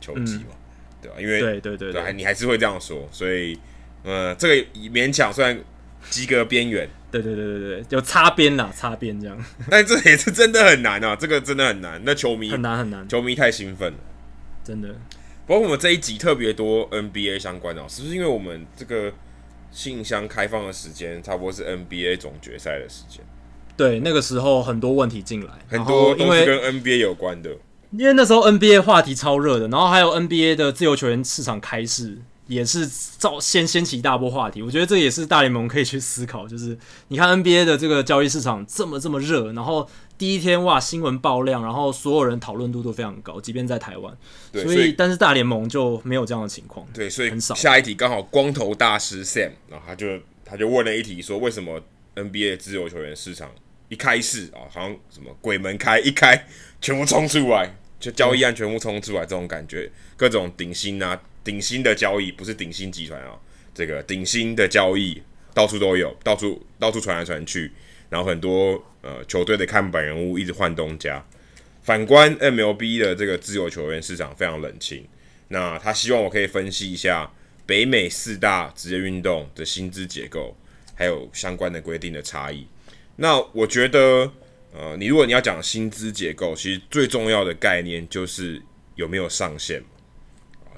球季嘛？对吧？因为对对对对，你还是会这样说，所以呃，这个勉强算及格边缘。对对对对对，有擦边啦，擦边这样。但这也是真的很难啊，这个真的很难。那球迷很难很难，球迷太兴奋了，真的。不过我们这一集特别多 NBA 相关的，是不是因为我们这个信箱开放的时间差不多是 NBA 总决赛的时间？对，那个时候很多问题进来，很多都是跟 NBA 有关的。因为那时候 NBA 话题超热的，然后还有 NBA 的自由球员市场开市。也是造先掀起一大波话题，我觉得这也是大联盟可以去思考，就是你看 NBA 的这个交易市场这么这么热，然后第一天哇新闻爆量，然后所有人讨论度都非常高，即便在台湾，对，所以但是大联盟就没有这样的情况，对，所以很少。下一题刚好光头大师 Sam，然后他就他就问了一题，说为什么 NBA 自由球员市场一开市啊，好像什么鬼门开一开，全部冲出来，就交易案全部冲出来，这种感觉，各种顶薪啊。顶薪的交易不是顶薪集团啊，这个顶薪的交易到处都有，到处到处传来传去，然后很多呃球队的看板人物一直换东家。反观 MLB 的这个自由球员市场非常冷清，那他希望我可以分析一下北美四大职业运动的薪资结构，还有相关的规定的差异。那我觉得，呃，你如果你要讲薪资结构，其实最重要的概念就是有没有上限。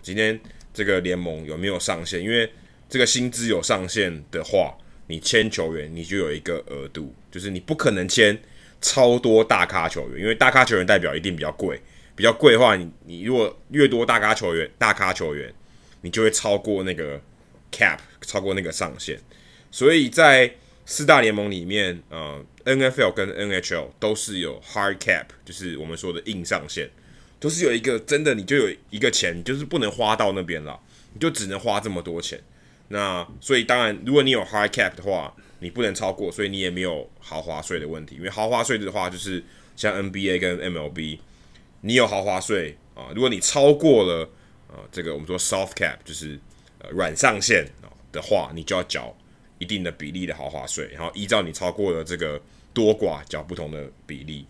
今天。这个联盟有没有上限？因为这个薪资有上限的话，你签球员你就有一个额度，就是你不可能签超多大咖球员，因为大咖球员代表一定比较贵，比较贵的话，你你如果越多大咖球员，大咖球员，你就会超过那个 cap，超过那个上限。所以在四大联盟里面，呃，NFL 跟 NHL 都是有 hard cap，就是我们说的硬上限。都是有一个真的，你就有一个钱，就是不能花到那边了，你就只能花这么多钱。那所以当然，如果你有 high cap 的话，你不能超过，所以你也没有豪华税的问题。因为豪华税的话，就是像 NBA 跟 MLB，你有豪华税啊。如果你超过了呃这个我们说 soft cap，就是呃软上限啊的话，你就要缴一定的比例的豪华税，然后依照你超过了这个多寡缴不同的比例。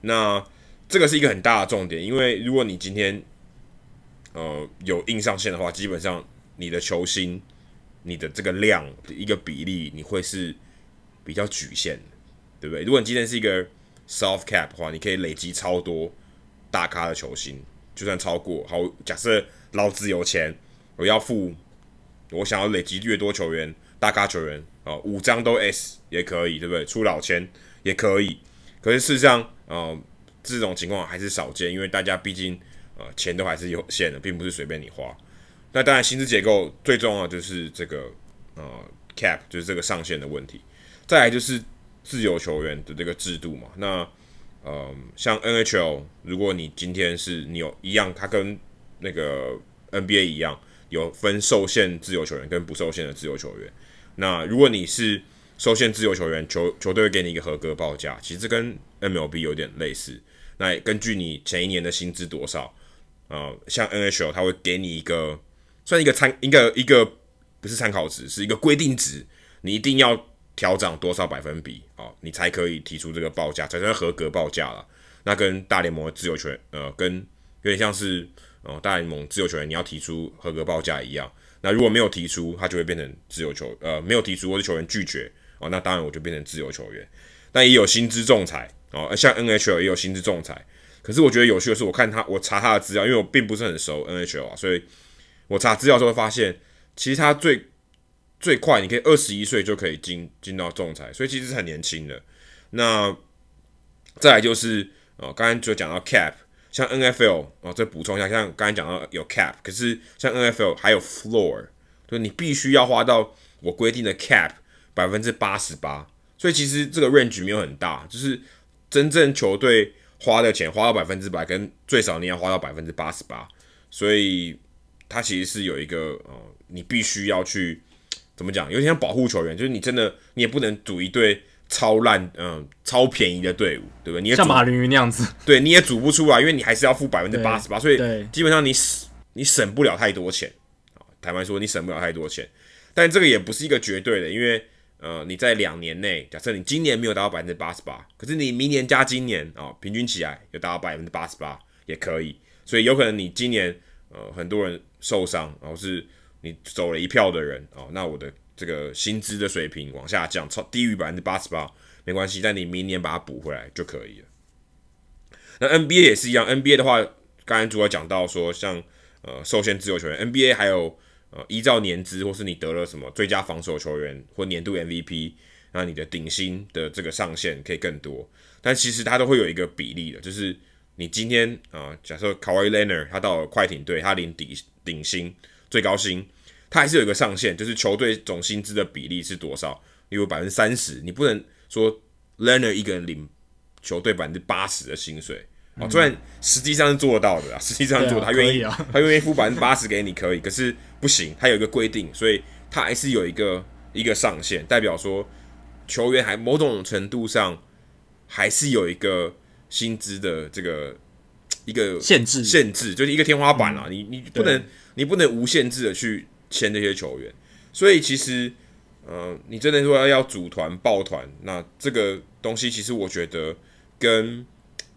那这个是一个很大的重点，因为如果你今天呃有硬上限的话，基本上你的球星。你的这个量的一个比例，你会是比较局限的，对不对？如果你今天是一个 soft cap 的话，你可以累积超多大咖的球星，就算超过，好，假设老子有钱，我要付，我想要累积越多球员，大咖球员啊，五张都 S 也可以，对不对？出老千也可以，可是事实上，呃，这种情况还是少见，因为大家毕竟呃钱都还是有限的，并不是随便你花。那当然，薪资结构最重要就是这个呃 cap，就是这个上限的问题。再来就是自由球员的这个制度嘛。那呃，像 NHL，如果你今天是你有一样，它跟那个 NBA 一样，有分受限自由球员跟不受限的自由球员。那如果你是受限自由球员，球球队会给你一个合格报价，其实跟 MLB 有点类似。那根据你前一年的薪资多少，呃，像 NHL，它会给你一个。算一个参一个一个不是参考值，是一个规定值，你一定要调涨多少百分比、哦，你才可以提出这个报价，才算合格报价了。那跟大联盟的自由球员，呃，跟有点像是呃大联盟自由球员你要提出合格报价一样。那如果没有提出，他就会变成自由球，呃，没有提出或者球员拒绝哦，那当然我就变成自由球员。但也有薪资仲裁哦，像 NHL 也有薪资仲裁。可是我觉得有趣的是，我看他，我查他的资料，因为我并不是很熟 NHL 啊，所以。我查资料之后发现，其实他最最快，你可以二十一岁就可以进进到仲裁，所以其实是很年轻的。那再来就是，呃，刚才就讲到 cap，像 NFL 哦，再补充一下，像刚才讲到有 cap，可是像 NFL 还有 floor，就你必须要花到我规定的 cap 百分之八十八，所以其实这个 range 没有很大，就是真正球队花的钱花到百分之百，跟最少你要花到百分之八十八，所以。它其实是有一个呃，你必须要去 怎么讲？有点像保护球员，就是你真的你也不能组一队超烂嗯、呃、超便宜的队伍，对不对？你也像马林鱼那样子，对，你也组不出来，因为你还是要付百分之八十八，所以基本上你省你省不了太多钱啊。坦白说，你省不了太多钱，但这个也不是一个绝对的，因为呃你在两年内，假设你今年没有达到百分之八十八，可是你明年加今年啊、哦，平均起来有达到百分之八十八也可以，所以有可能你今年呃很多人。受伤，然后是你走了一票的人哦，那我的这个薪资的水平往下降，超低于百分之八十八没关系，但你明年把它补回来就可以了。那 NBA 也是一样，NBA 的话，刚才主要讲到说，像呃受限自由球员，NBA 还有呃依照年资或是你得了什么最佳防守球员或年度 MVP，那你的顶薪的这个上限可以更多，但其实它都会有一个比例的，就是你今天啊、假设 Kawhi Leonard 他到了快艇队，他领底。顶薪最高薪，它还是有一个上限，就是球队总薪资的比例是多少？有百分之三十，你不能说 Lerner 一个人领球队百分之八十的薪水啊。虽然实际上是做得到的啊，实际上做他愿意，他愿意付百分之八十给你可以，可是不行，他有一个规定，所以他还是有一个一个上限，代表说球员还某种程度上还是有一个薪资的这个。一个限制，限制就是一个天花板啊！嗯、你你不能，你不能无限制的去签这些球员。所以其实，呃，你真的说要要组团抱团，那这个东西其实我觉得跟，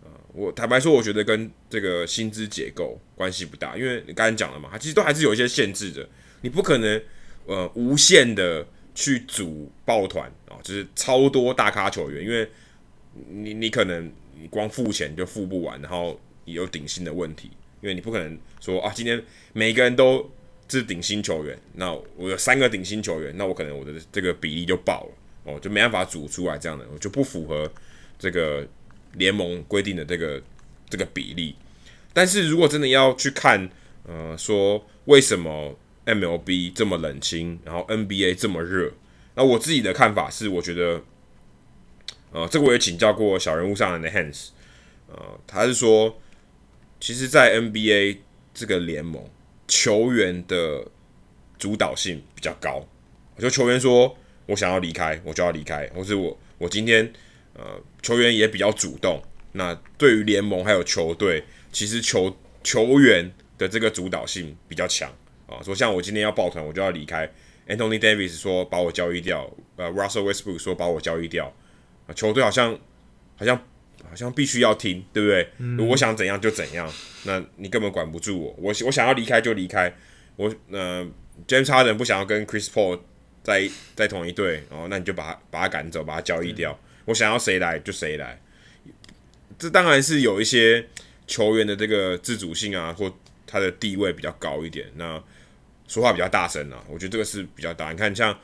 呃，我坦白说，我觉得跟这个薪资结构关系不大，因为你刚才讲了嘛，它其实都还是有一些限制的。你不可能呃无限的去组抱团啊，就是超多大咖球员，因为你你可能你光付钱就付不完，然后。有顶薪的问题，因为你不可能说啊，今天每个人都是顶薪球员，那我有三个顶薪球员，那我可能我的这个比例就爆了哦，就没办法组出来这样的，我就不符合这个联盟规定的这个这个比例。但是如果真的要去看，呃，说为什么 MLB 这么冷清，然后 NBA 这么热，那我自己的看法是，我觉得，呃，这个我也请教过小人物上篮的 Hans，呃，他是说。其实，在 NBA 这个联盟，球员的主导性比较高。就球员说我想要离开，我就要离开，或是我我今天呃球员也比较主动。那对于联盟还有球队，其实球球员的这个主导性比较强啊。说像我今天要抱团，我就要离开。Anthony Davis 说把我交易掉，呃，Russell Westbrook 说把我交易掉。啊，球队好像好像好像必须要听，对不对？嗯、我想怎样就怎样，那你根本管不住我。我我想要离开就离开。我呃，James Harden 不想要跟 Chris Paul 在在同一队，哦，那你就把他把他赶走，把他交易掉。嗯、我想要谁来就谁来。这当然是有一些球员的这个自主性啊，或他的地位比较高一点，那说话比较大声啊，我觉得这个是比较大。你看，像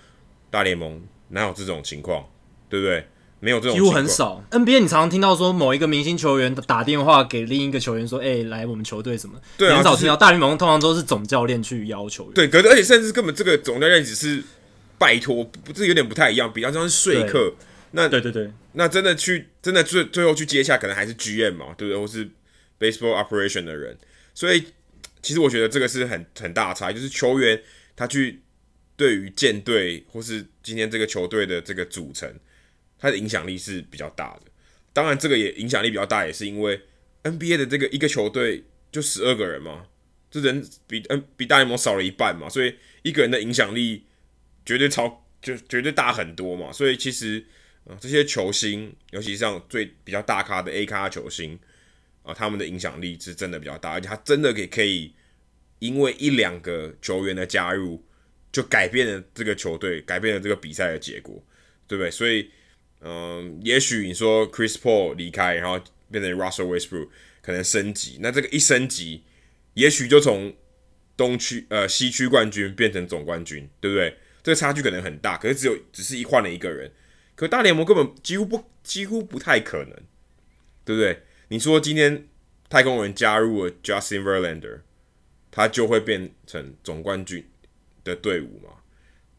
大联盟哪有这种情况，对不对？没有这种，几乎很少。NBA 你常常听到说某一个明星球员打电话给另一个球员说：“哎、欸，来我们球队什么？”对啊，很少听到。大联盟通常都是总教练去要求。对，可是而且甚至根本这个总教练只是拜托，不是有点不太一样，比较像是说客。那对对对，那真的去真的最最后去接洽，可能还是 GM 嘛，对不对？或是 baseball operation 的人。所以其实我觉得这个是很很大的差异，就是球员他去对于舰队或是今天这个球队的这个组成，他的影响力是比较大的。当然，这个也影响力比较大，也是因为 NBA 的这个一个球队就十二个人嘛，这人比 N 比大联盟少了一半嘛，所以一个人的影响力绝对超就绝对大很多嘛。所以其实。啊，这些球星，尤其像最比较大咖的 A 咖球星啊，他们的影响力是真的比较大，而且他真的也可以因为一两个球员的加入，就改变了这个球队，改变了这个比赛的结果，对不对？所以，嗯，也许你说 Chris Paul 离开，然后变成 Russell Westbrook 可能升级，那这个一升级，也许就从东区呃西区冠军变成总冠军，对不对？这个差距可能很大，可是只有只是一换了一个人。可大联盟根本几乎不几乎不太可能，对不对？你说今天太空人加入了 Justin Verlander，他就会变成总冠军的队伍吗？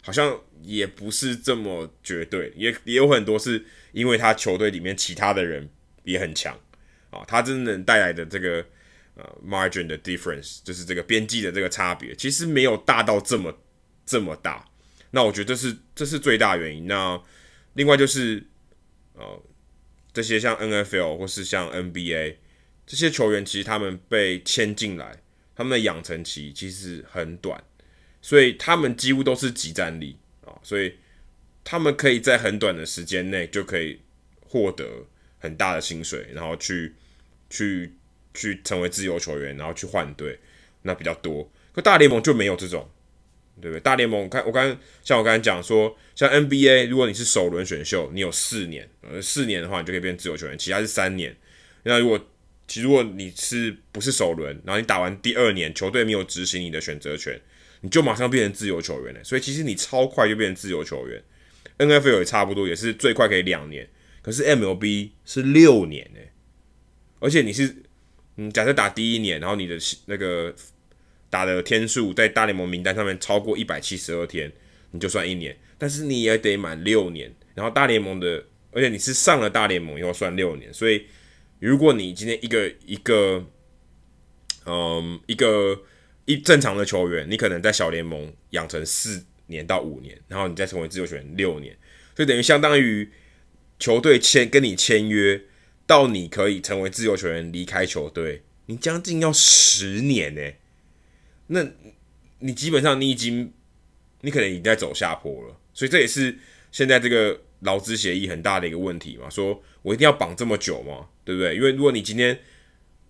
好像也不是这么绝对，也也有很多是因为他球队里面其他的人也很强啊，他真正带来的这个呃 margin 的 difference，就是这个边际的这个差别，其实没有大到这么这么大。那我觉得这是这是最大原因。那另外就是，呃，这些像 NFL 或是像 NBA 这些球员，其实他们被签进来，他们的养成期其实很短，所以他们几乎都是即战力啊，所以他们可以在很短的时间内就可以获得很大的薪水，然后去去去成为自由球员，然后去换队，那比较多。可大联盟就没有这种。对不对？大联盟，看我刚像我刚才讲说，像 NBA，如果你是首轮选秀，你有四年，呃，四年的话，你就可以变自由球员，其他是三年。那如果其实如果你是不是首轮，然后你打完第二年，球队没有执行你的选择权，你就马上变成自由球员了。所以其实你超快就变成自由球员。NFL 也差不多，也是最快可以两年，可是 MLB 是六年诶，而且你是，嗯，假设打第一年，然后你的那个。打的天数在大联盟名单上面超过一百七十二天，你就算一年，但是你也得满六年。然后大联盟的，而且你是上了大联盟以后算六年，所以如果你今天一个一个，嗯，一个一正常的球员，你可能在小联盟养成四年到五年，然后你再成为自由球员六年，所以等于相当于球队签跟你签约，到你可以成为自由球员离开球队，你将近要十年呢、那，你基本上你已经，你可能已经在走下坡了，所以这也是现在这个劳资协议很大的一个问题嘛。说我一定要绑这么久嘛，对不对？因为如果你今天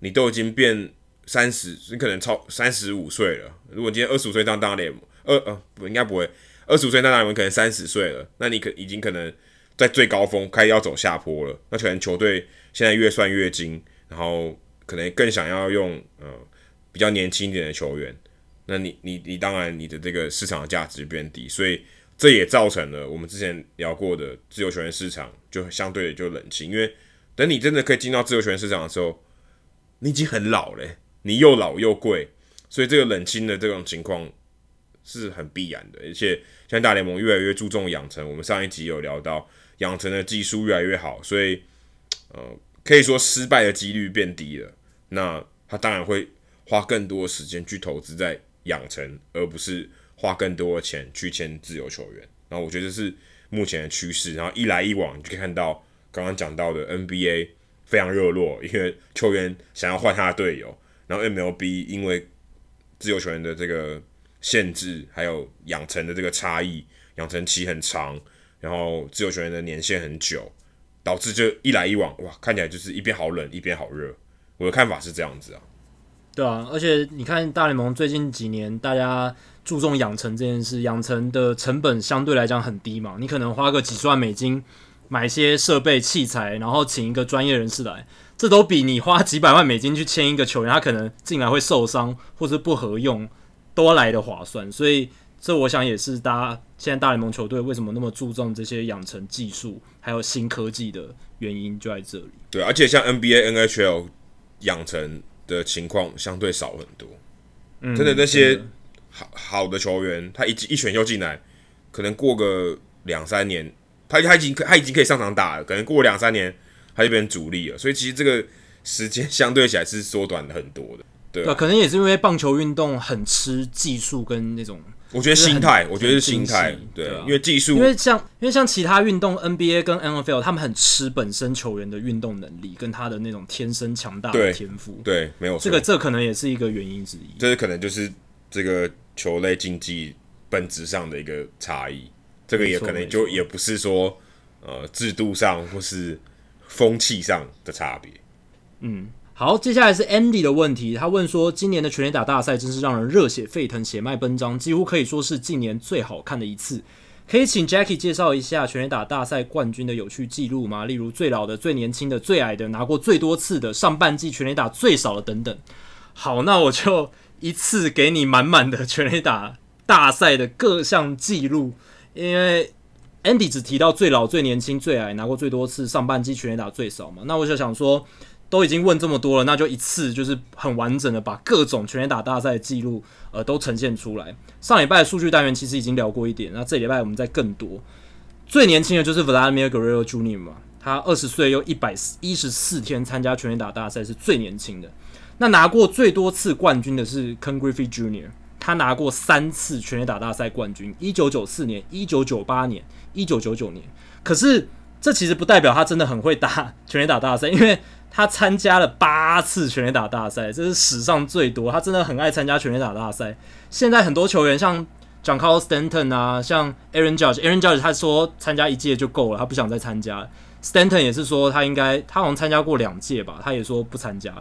你都已经变三十，你可能超三十五岁了。如果今天二十五岁当大联盟，二呃不应该不会，二十五岁当大联盟可能三十岁了，那你可已经可能在最高峰开始要走下坡了。那可能球队现在越算越精，然后可能更想要用呃比较年轻一点的球员。那你你你当然你的这个市场的价值变低，所以这也造成了我们之前聊过的自由球员市场就相对的就冷清，因为等你真的可以进到自由球员市场的时候，你已经很老了，你又老又贵，所以这个冷清的这种情况是很必然的。而且现在大联盟越来越注重养成，我们上一集有聊到养成的技术越来越好，所以呃可以说失败的几率变低了。那他当然会花更多时间去投资在养成，而不是花更多的钱去签自由球员。然后我觉得是目前的趋势。然后一来一往，你就可以看到刚刚讲到的 NBA 非常热络，因为球员想要换他的队友。然后 MLB 因为自由球员的这个限制，还有养成的这个差异，养成期很长，然后自由球员的年限很久，导致就一来一往，哇，看起来就是一边好冷，一边好热。我的看法是这样子啊。对啊，而且你看大联盟最近几年，大家注重养成这件事，养成的成本相对来讲很低嘛。你可能花个几十万美金买一些设备器材，然后请一个专业人士来，这都比你花几百万美金去签一个球员，他可能进来会受伤或是不合用，都来的划算。所以这我想也是大家现在大联盟球队为什么那么注重这些养成技术还有新科技的原因就在这里。对，而且像 NBA、NHL 养成。的情况相对少很多，嗯，真的那些好好的球员，他一一选秀进来，可能过个两三年，他他已经他已经可以上场打了，可能过两三年他就变成主力了，所以其实这个时间相对起来是缩短了很多的，对，对，可能也是因为棒球运动很吃技术跟那种。我觉得心态，我觉得是心态，对，因为技术，因为像因为像其他运动，NBA 跟 NFL，他们很吃本身球员的运动能力跟他的那种天生强大的天赋，对，没有错，这个这可能也是一个原因之一，这是可能就是这个球类竞技本质上的一个差异，这个也可能就也不是说呃制度上或是风气上的差别，嗯。好，接下来是 Andy 的问题。他问说：“今年的全垒打大赛真是让人热血沸腾、血脉奔张，几乎可以说是近年最好看的一次。可以请 Jackie 介绍一下全垒打大赛冠军的有趣记录吗？例如最老的、最年轻的、最矮的、拿过最多次的、上半季全垒打最少的等等。”好，那我就一次给你满满的全垒打大赛的各项记录，因为 Andy 只提到最老、最年轻、最矮、拿过最多次、上半季全垒打最少嘛。那我就想说。都已经问这么多了，那就一次就是很完整的把各种全垒打大赛记录呃都呈现出来。上礼拜数据单元其实已经聊过一点，那这礼拜我们再更多。最年轻的就是 Vladimir Guerrero Jr. 嘛，他二十岁又一百一十四天参加全垒打大赛是最年轻的。那拿过最多次冠军的是 Ken Griffey Jr.，他拿过三次全垒打大赛冠军，一九九四年、一九九八年、一九九九年。可是这其实不代表他真的很会打 全垒打大赛，因为他参加了八次全垒打大赛，这是史上最多。他真的很爱参加全垒打大赛。现在很多球员像 Giancarlo Stanton 啊，像 Aaron Judge，Aaron Judge 他说参加一届就够了，他不想再参加。Stanton 也是说他应该，他好像参加过两届吧，他也说不参加。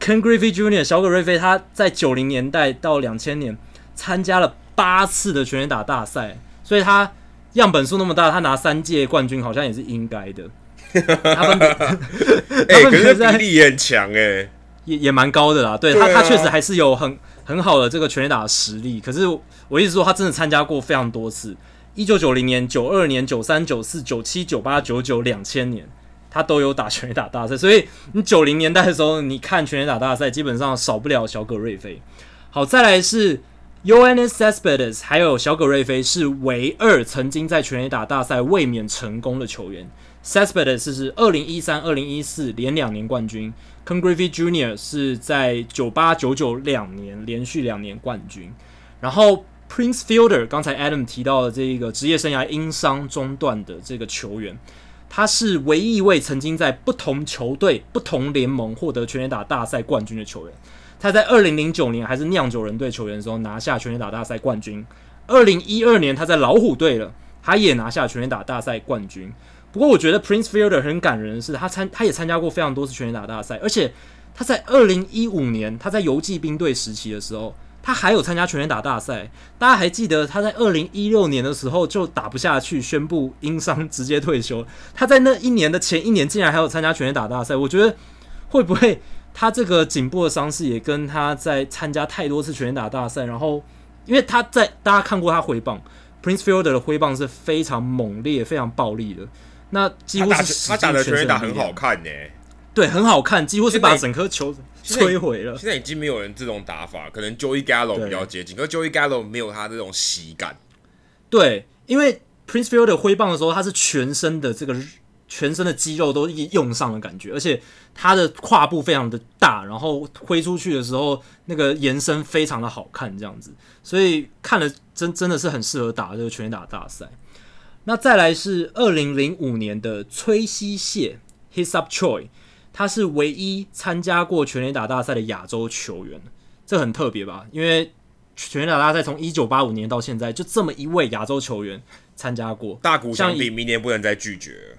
Ken Griffey Jr. 小葛瑞菲他在九零年代到两千年参加了八次的全垒打大赛，所以他样本数那么大，他拿三届冠军好像也是应该的。他们哎，可是比例也很强哎，也也蛮高的啦。对，他，他确实还是有很很好的这个全垒打的实力。可是我一直说，他真的参加过非常多次，一九九零年、九二年、九三、九四、九七、九八、九九、两千年，他都有打全垒打大赛。所以你九零年代的时候，你看全垒打大赛，基本上少不了小葛瑞菲。好，再来是 UNS Cespedes 还有小葛瑞菲是唯二曾经在全垒打大赛卫冕成功的球员。Cespedes 是二零一三、二零一四连两年冠军，Ken Griffey Jr. 是在九八、九九两年连续两年冠军。然后 Prince Fielder 刚才 Adam 提到的这一个职业生涯因伤中断的这个球员，他是唯一一位曾经在不同球队、不同联盟获得全垒打大赛冠军的球员。他在二零零九年还是酿酒人队球员的时候拿下全垒打大赛冠军。二零一二年他在老虎队了，他也拿下全垒打大赛冠军。不过我觉得 Prince Fielder 很感人的是，他参他也参加过非常多次全垒打大赛，而且他在二零一五年他在游骑兵队时期的时候，他还有参加全垒打大赛。大家还记得他在二零一六年的时候就打不下去，宣布因伤直接退休。他在那一年的前一年竟然还有参加全垒打大赛，我觉得会不会他这个颈部的伤势也跟他在参加太多次全垒打大赛，然后因为他在大家看过他挥棒，Prince Fielder 的挥棒是非常猛烈、非常暴力的。那几乎是他打的全垒打很好看呢，对，很好看，几乎是把整颗球摧毁了。现在已经没有人这种打法，可能 Joey Gallo 比较接近，可是 Joey Gallo 没有他这种喜感。对，因为 Prince Fielder 挥棒的时候，他是全身的这个全身的肌肉都用上的感觉，而且他的胯部非常的大，然后挥出去的时候那个延伸非常的好看，这样子，所以看了真真的是很适合打这个全垒打大赛。那再来是二零零五年的崔西谢 Hee-seop Choi，他是唯一参加过全垒打大赛的亚洲球员，这很特别吧？因为全垒打大赛从一九八五年到现在，就这么一位亚洲球员参加过。大谷翔平明年不能再拒绝了。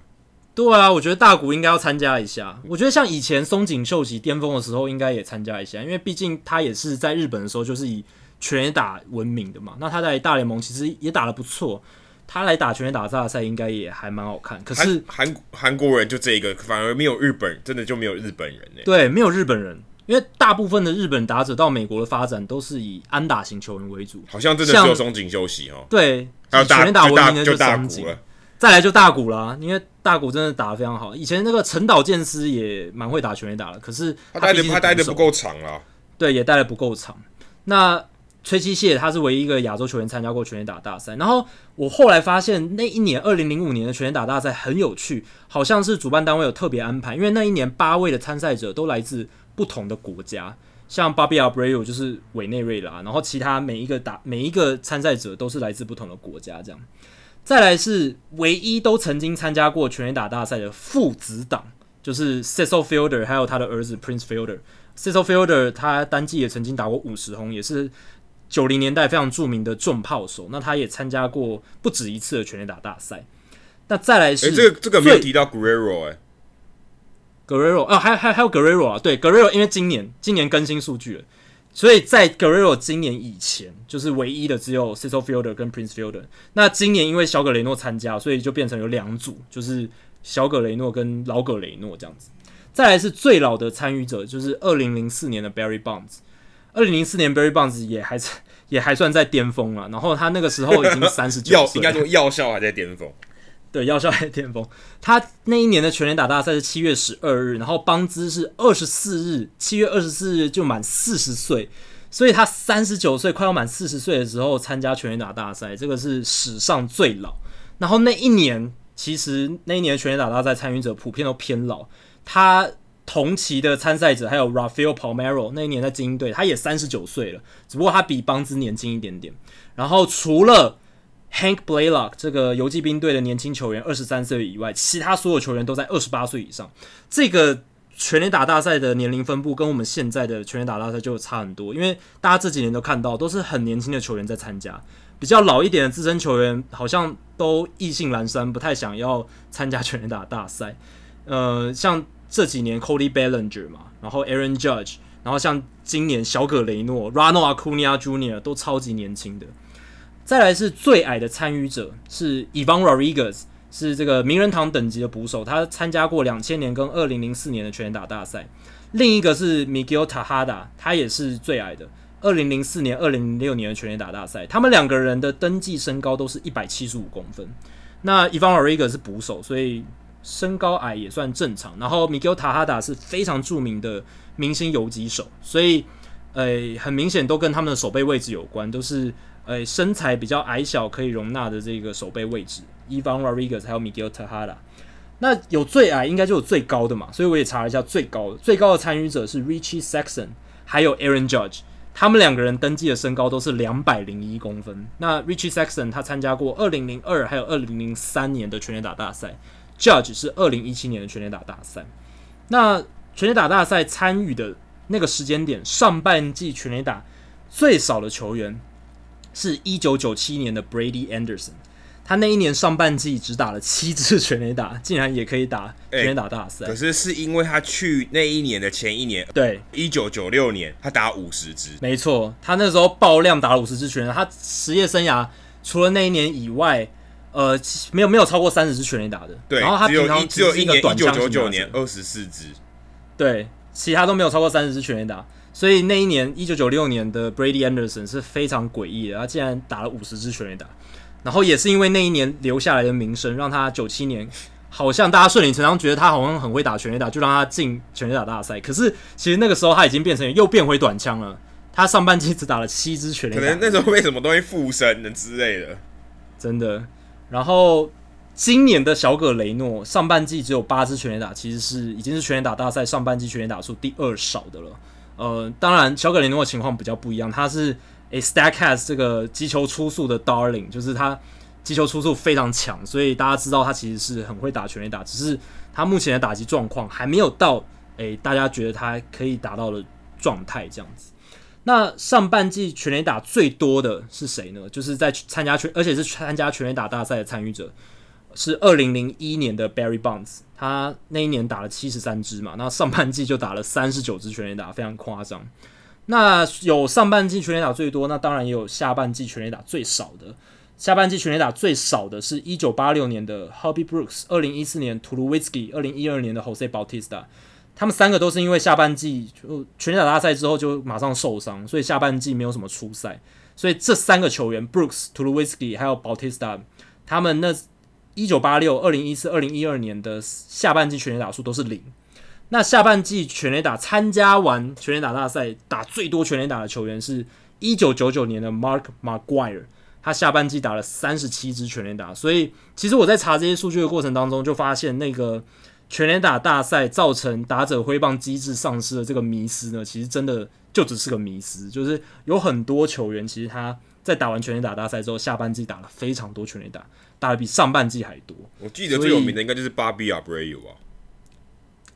对啊，我觉得大谷应该要参加一下。我觉得像以前松井秀喜巅峰的时候，应该也参加一下，因为毕竟他也是在日本的时候就是以全垒打闻名的嘛。那他在大联盟其实也打得不错，他来打全垒打大赛应该也还蛮好看。可是韩韩国人就这一个，反而没有日本，真的就没有日本人呢？对，没有日本人，因为大部分的日本打者到美国的发展都是以安打型球员为主，好像真的只有松井秀喜哦。对，还有全垒打闻名的就大谷了。再来就大谷啦，因为大谷真的打得非常好。以前那个陈岛健司也蛮会打全垒打的，可是他待的他待的不够长啊。对，也待的不够长。那崔西谢他是唯一一个亚洲球员参加过全垒打大赛。然后我后来发现那一年二零零五年的全垒打大赛很有趣，好像是主办单位有特别安排，因为那一年八位的参赛者都来自不同的国家，像 Bobby Abreu 就是委内瑞拉，然后其他每一个打每一个参赛者都是来自不同的国家，这样。再来是唯一都曾经参加过全垒打大赛的父子档，就是 Cecil Fielder 还有他的儿子 Prince Fielder。Cecil Fielder 他单季也曾经打过五十轰，也是九零年代非常著名的重炮手。那他也参加过不止一次的全垒打大赛。那再来是、欸、这个这个没有提到 Guerrero 哎，Guerrero 啊，还还还有 Guerrero 啊，对 Guerrero，因为今年今年更新数据了。所以在 Guerrero 今年以前，就是唯一的只有 Cecil Fielder 跟 Prince Fielder。那今年因为小葛雷诺参加，所以就变成有两组，就是小葛雷诺跟老葛雷诺这样子。再来是最老的参与者，就是二零零四年的 Barry Bonds。二零零四年 Barry Bonds 也还是也还算在巅峰了，然后他那个时候已经三十九岁，应该说药效还在巅峰。对，药效还巅峰。他那一年的全垒打大赛是七月十二日，然后邦兹是二十四日，七月二十四日就满四十岁，所以他三十九岁快要满四十岁的时候参加全垒打大赛，这个是史上最老。然后那一年，其实那一年的全垒打大赛参与者普遍都偏老。他同期的参赛者还有 Rafael Palmero，那一年在精英队，他也三十九岁了，只不过他比邦兹年轻一点点。然后除了 Hank Blaylock 这个游骑兵队的年轻球员，二十三岁以外，其他所有球员都在二十八岁以上。这个全垒打大赛的年龄分布跟我们现在的全垒打大赛就差很多，因为大家这几年都看到都是很年轻的球员在参加，比较老一点的资深球员好像都意兴阑珊，不太想要参加全垒打大赛。呃，像这几年 Cody Bellinger 嘛，然后 Aaron Judge，然后像今年小葛雷诺、Ronald Acuna Jr. 都超级年轻的。再来是最矮的参与者是 Ivan Rodriguez，是这个名人堂等级的捕手，他参加过两千年跟二零零四年的全垒打大赛。另一个是 Miguel Tejada，他也是最矮的，二零零四年、二零零六年的全垒打大赛。他们两个人的登记身高都是一百七十五公分。那 Ivan Rodriguez 是捕手，所以身高矮也算正常。然后 Miguel Tejada 是非常著名的明星游击手，所以呃，很明显都跟他们的守备位置有关，都是。诶，身材比较矮小，可以容纳的这个守备位置，Ivan Rodriguez 还有 Miguel Tejada。那有最矮，应该就有最高的嘛？所以我也查了一下，最高的最高的参与者是 Richie Saxon 还有 Aaron Judge。他们两个人登记的身高都是两百零一公分。那 Richie Saxon 他参加过二零零二还有二零零三年的全垒打大赛，Judge 是二零一七年的全垒打大赛。那全垒打大赛参与的那个时间点，上半季全垒打最少的球员。是一九九七年的 Brady Anderson，他那一年上半季只打了七支全垒打，竟然也可以打全垒打大赛。可是是因为他去那一年的前一年，对，一九九六年他打五十支，没错，他那时候爆量打了五十支全垒打。他职业生涯除了那一年以外，呃，没有没有超过三十支全垒打的。对，然后他平常只有一个短九九九年二十四支，对，其他都没有超过三十支全垒打。所以那一年，一九九六年的 Brady Anderson 是非常诡异的，他竟然打了五十支全垒打，然后也是因为那一年留下来的名声，让他九七年好像大家顺理成章觉得他好像很会打全垒打，就让他进全垒打大赛。可是其实那个时候他已经变成又变回短枪了，他上半季只打了七支全垒打，可能那时候为什么东西附身的之类的，真的。然后今年的小葛雷诺上半季只有八支全垒打，其实是已经是全垒打大赛上半季全垒打数第二少的了。呃，当然小葛雷诺的情况比较不一样，他是诶 Statcast 这个击球出速的 Darling，就是他击球出速非常强，所以大家知道他其实是很会打全垒打，只是他目前的打击状况还没有到诶大家觉得他可以达到的状态这样子。那上半季全垒打最多的是谁呢？就是在参加全，而且是参加全垒打大赛的参与者，是二零零一年的 Barry Bonds，他那一年打了七十三支嘛，那上半季就打了三十九支全垒打，非常夸张。那有上半季全垒打最多，那当然也有下半季全垒打最少的。下半季全垒打最少的是一九八六年的 Hobby Brooks，二零一四年 Tulowitzki，二零一二年的 Jose Bautista。他们三个都是因为下半季就全垒打大赛之后就马上受伤，所以下半季没有什么出赛。所以这三个球员，Brooks、Tulowitzki 还有 Bautista，他们那一九八六、二零一四、二零一二年的下半季全垒打数都是零。那下半季全垒打参加完全垒打大赛打最多全垒打的球员是一九九九年的 Mark McGuire，他下半季打了三十七支全垒打。所以其实我在查这些数据的过程当中，就发现那个。全垒打大赛造成打者挥棒机制丧失的这个迷思呢，其实真的就只是个迷思。就是有很多球员，其实他在打完全垒打大赛之后，下半季打了非常多全垒打，打的比上半季还多。我记得最有名的应该就是 Bobby Abreu 啊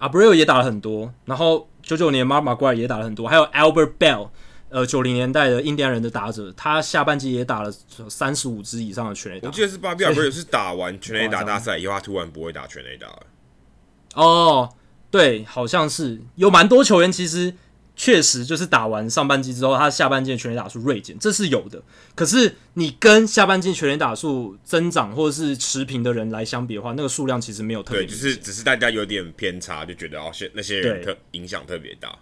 ，Abreu 也打了很多，然后九九年 Mark McGwire 也打了很多，还有 Albert Belle，呃，九零年代的印第安人的打者，他下半季也打了三十五支以上的全垒打。我记得是 Bobby Abreu 是打完全垒打大赛以后，他突然不会打全垒打了。哦，对，好像是有蛮多球员，其实确实就是打完上半季之后，他下半季的全垒打数锐减，这是有的。可是你跟下半季全垒打数增长或者是持平的人来相比的话，那个数量其实没有特别。对，就是只是大家有点偏差，就觉得哦，些那些人特影响特别大，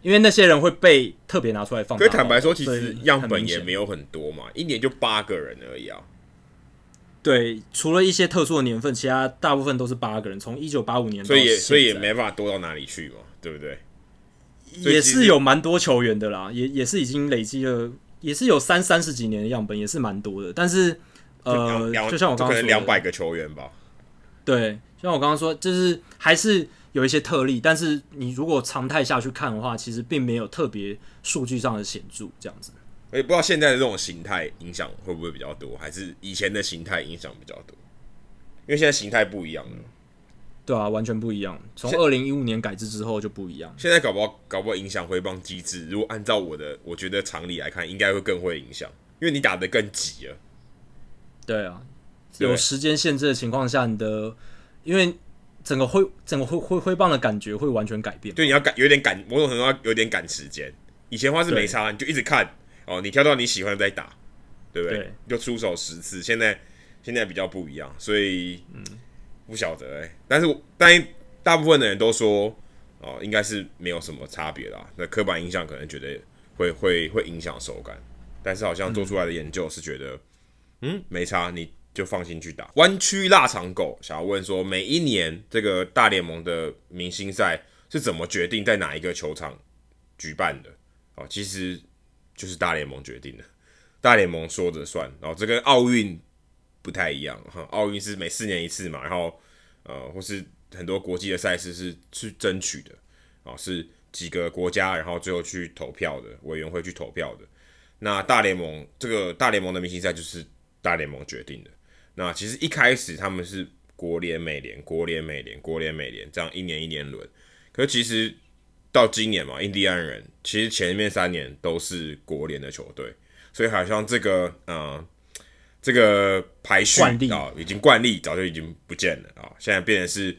因为那些人会被特别拿出来放大。可坦白说，其实样本也没有很多嘛，一年就八个人而已啊。对，除了一些特殊的年份，其他大部分都是八个人，从一九八五年到，所以也所以也没办法多到哪里去嘛，对不对？也是有蛮多球员的啦，也也是已经累积了，也是有三三十几年的样本，也是蛮多的。但是呃，就像我刚刚说，两百个球员吧。对，像我刚刚说，就是还是有一些特例，但是你如果常态下去看的话，其实并没有特别数据上的显著这样子。我也不知道现在的这种形态影响会不会比较多，还是以前的形态影响比较多？因为现在形态不一样了。对啊，完全不一样。从二零一五年改制之后就不一样。现在搞不好搞不好影响挥棒机制。如果按照我的，我觉得常理来看，应该会更会影响，因为你打得更急了。对啊，有时间限制的情况下，你的因为整个挥整个挥挥挥棒的感觉会完全改变。对，你要赶有点赶，某种程度要有点赶时间。以前的话是没差，你就一直看。哦，你挑到你喜欢的再打，对不对？对，就出手十次。现在现在比较不一样，所以嗯，不晓得哎、欸。但是但大部分的人都说哦，应该是没有什么差别啦。那刻板印象可能觉得会会会影响手感，但是好像做出来的研究是觉得嗯，嗯没差，你就放心去打。弯曲腊肠狗想要问说，每一年这个大联盟的明星赛是怎么决定在哪一个球场举办的？哦，其实。就是大联盟决定的，大联盟说着算，然后这跟奥运不太一样哈，奥运是每四年一次嘛，然后呃，或是很多国际的赛事是去争取的，啊，是几个国家然后最后去投票的委员会去投票的。那大联盟这个大联盟的明星赛就是大联盟决定的。那其实一开始他们是国联美联国联美联国联美联这样一年一年轮，可是其实。到今年嘛，印第安人其实前面三年都是国联的球队，所以好像这个呃这个排序啊、哦，已经惯例早就已经不见了啊、哦，现在变成是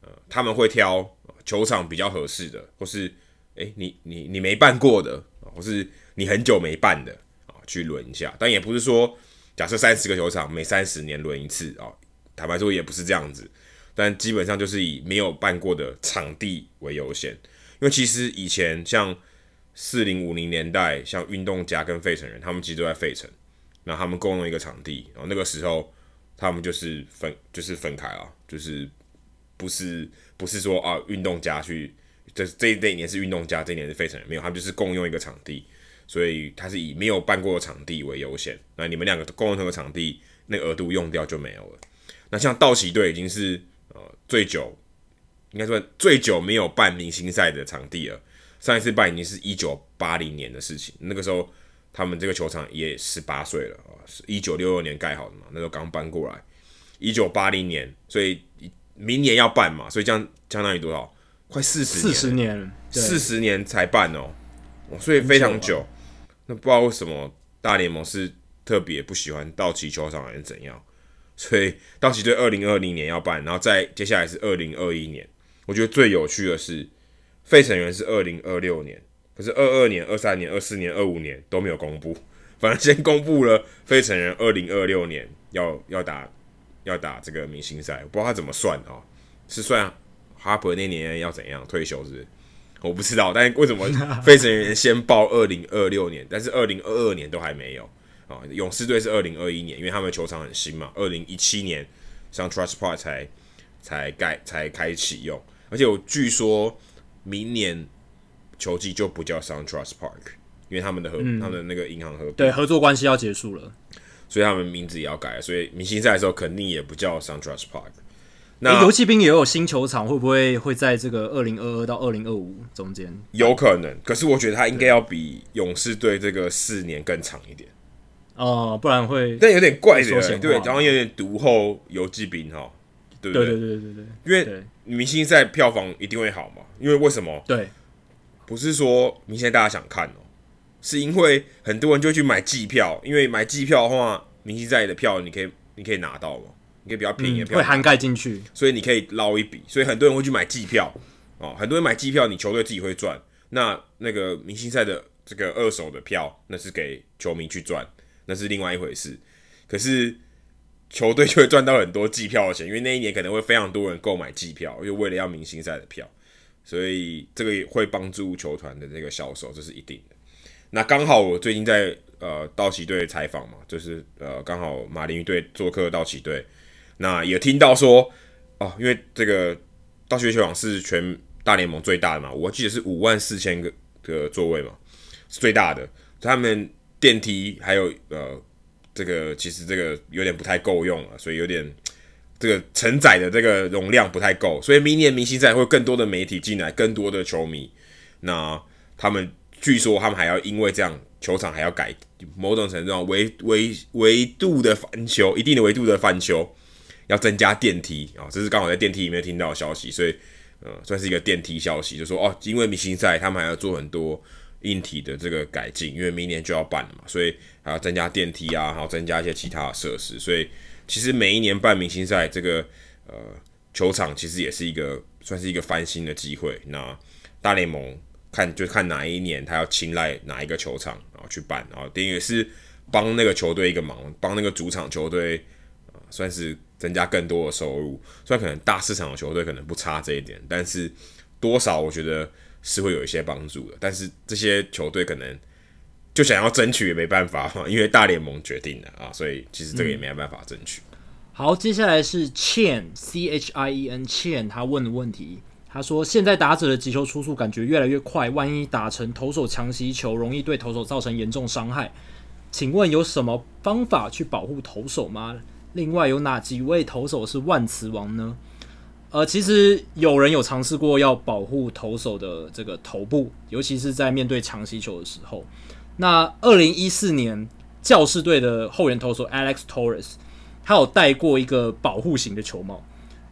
呃他们会挑球场比较合适的，或是诶你你你没办过的，或是你很久没办的啊、哦，去轮一下，但也不是说假设三十个球场每三十年轮一次啊、哦，坦白说也不是这样子，但基本上就是以没有办过的场地为优先。因为其实以前像四零五零年代，像运动家跟费城人，他们其实都在费城，那他们共用一个场地，然后那个时候他们就是分就是分开了，就是不是不是说啊运动家去这这这一年是运动家，这一年是费城人，没有，他们就是共用一个场地，所以他是以没有办过的场地为优先，那你们两个共用这个场地，那额度用掉就没有了。那像道奇队已经是呃最久，应该说最久没有办明星赛的场地了。上一次办已经是一九八零年的事情，那个时候他们这个球场也十八岁了啊，是一九六二年盖好的嘛，那时候刚搬过来。一九八零年，所以明年要办嘛，所以这样相当于多少？快四十四十年，四十年才办哦，所以非常久。那不知道为什么大联盟是特别不喜欢道奇球场还是怎样？所以道奇队二零二零年要办，然后再接下来是二零二一年。我觉得最有趣的是，费城人是二零二六年，可是二二年、二三年、二四年、二五年都没有公布，反正先公布了费城人二零二六年要要打。要打这个明星赛，我不知道他怎么算、哦？是算哈珀那年要怎样退休是？我不知道。但是为什么费城人先报二零二六年，但是二零二二年都还没有啊？勇士队是二零二一年，因为他们球场很新嘛，二零一七年 SunTrust Park 才才盖才开启用，而且我据说明年球季就不叫 SunTrust Park，因为他们的合、嗯、他们的那个银行合对合作关系要结束了。所以他们名字也要改，所以明星赛的时候肯定也不叫 SunTrust Park。那游骑兵也有新球场，会不会会在这个二零二二到二零二五中间？有可能，可是我觉得他应该要比勇士队这个四年更长一点。哦，不然会，但有点怪的，对，然后有点独后游骑兵哈，对不对？对对对对对，因为明星赛票房一定会好嘛，因为为什么？对，不是说明星赛大家想看哦。是因为很多人就会去买季票，因为买季票的话，明星赛的票你可以你可以拿到嘛，你可以比较便宜的票、嗯、会涵盖进去，所以你可以捞一笔，所以很多人会去买季票哦。很多人买季票，你球队自己会赚，那那个明星赛的这个二手的票，那是给球迷去赚，那是另外一回事。可是球队就会赚到很多季票的钱，因为那一年可能会非常多人购买季票，又为了要明星赛的票，所以这个也会帮助球团的这个销售，这是一定的。那刚好我最近在呃道奇队采访嘛，就是呃刚好马林鱼队做客道奇队，那也听到说哦，因为这个道奇球场是全大联盟最大的嘛，我记得是五万四千个个座位嘛，是最大的。他们电梯还有呃这个其实这个有点不太够用了，所以有点这个承载的这个容量不太够，所以明年明星赛会更多的媒体进来，更多的球迷，那他们。据说他们还要因为这样球场还要改某种程度上维维维度的翻修，一定的维度的翻修，要增加电梯啊、这是刚好在电梯里面听到的消息，所以呃算是一个电梯消息，就说哦，因为明星赛他们还要做很多硬体的这个改进，因为明年就要办了嘛，所以还要增加电梯啊，还要增加一些其他的设施，所以其实每一年办明星赛这个呃球场其实也是一个算是一个翻新的机会，那大联盟。看就看哪一年他要青睐哪一个球场，然后去办，然后等于是帮那个球队一个忙，帮那个主场球队啊，算是增加更多的收入。虽然可能大市场的球队可能不差这一点，但是多少我觉得是会有一些帮助的。但是这些球队可能就想要争取也没办法嘛，因为大联盟决定的啊，所以其实这个也没办法争取。嗯、好，接下来是 Chen C H I E N Chen 他问的问题。他说：“现在打者的击球出速感觉越来越快，万一打成投手强袭球，容易对投手造成严重伤害。请问有什么方法去保护投手吗？另外有哪几位投手是万磁王呢？呃，其实有人有尝试过要保护投手的这个头部，尤其是在面对强袭球的时候。那二零一四年教士队的后援投手 Alex Torres，他有戴过一个保护型的球帽，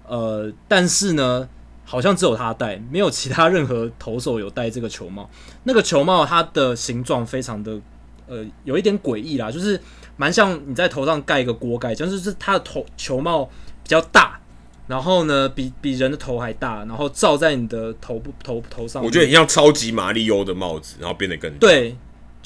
呃，但是呢。”好像只有他戴，没有其他任何投手有戴这个球帽。那个球帽它的形状非常的呃，有一点诡异啦，就是蛮像你在头上盖一个锅盖，就是是它的头球帽比较大，然后呢比比人的头还大，然后罩在你的头部头头上。我觉得很像超级马里欧的帽子，然后变得更大。对，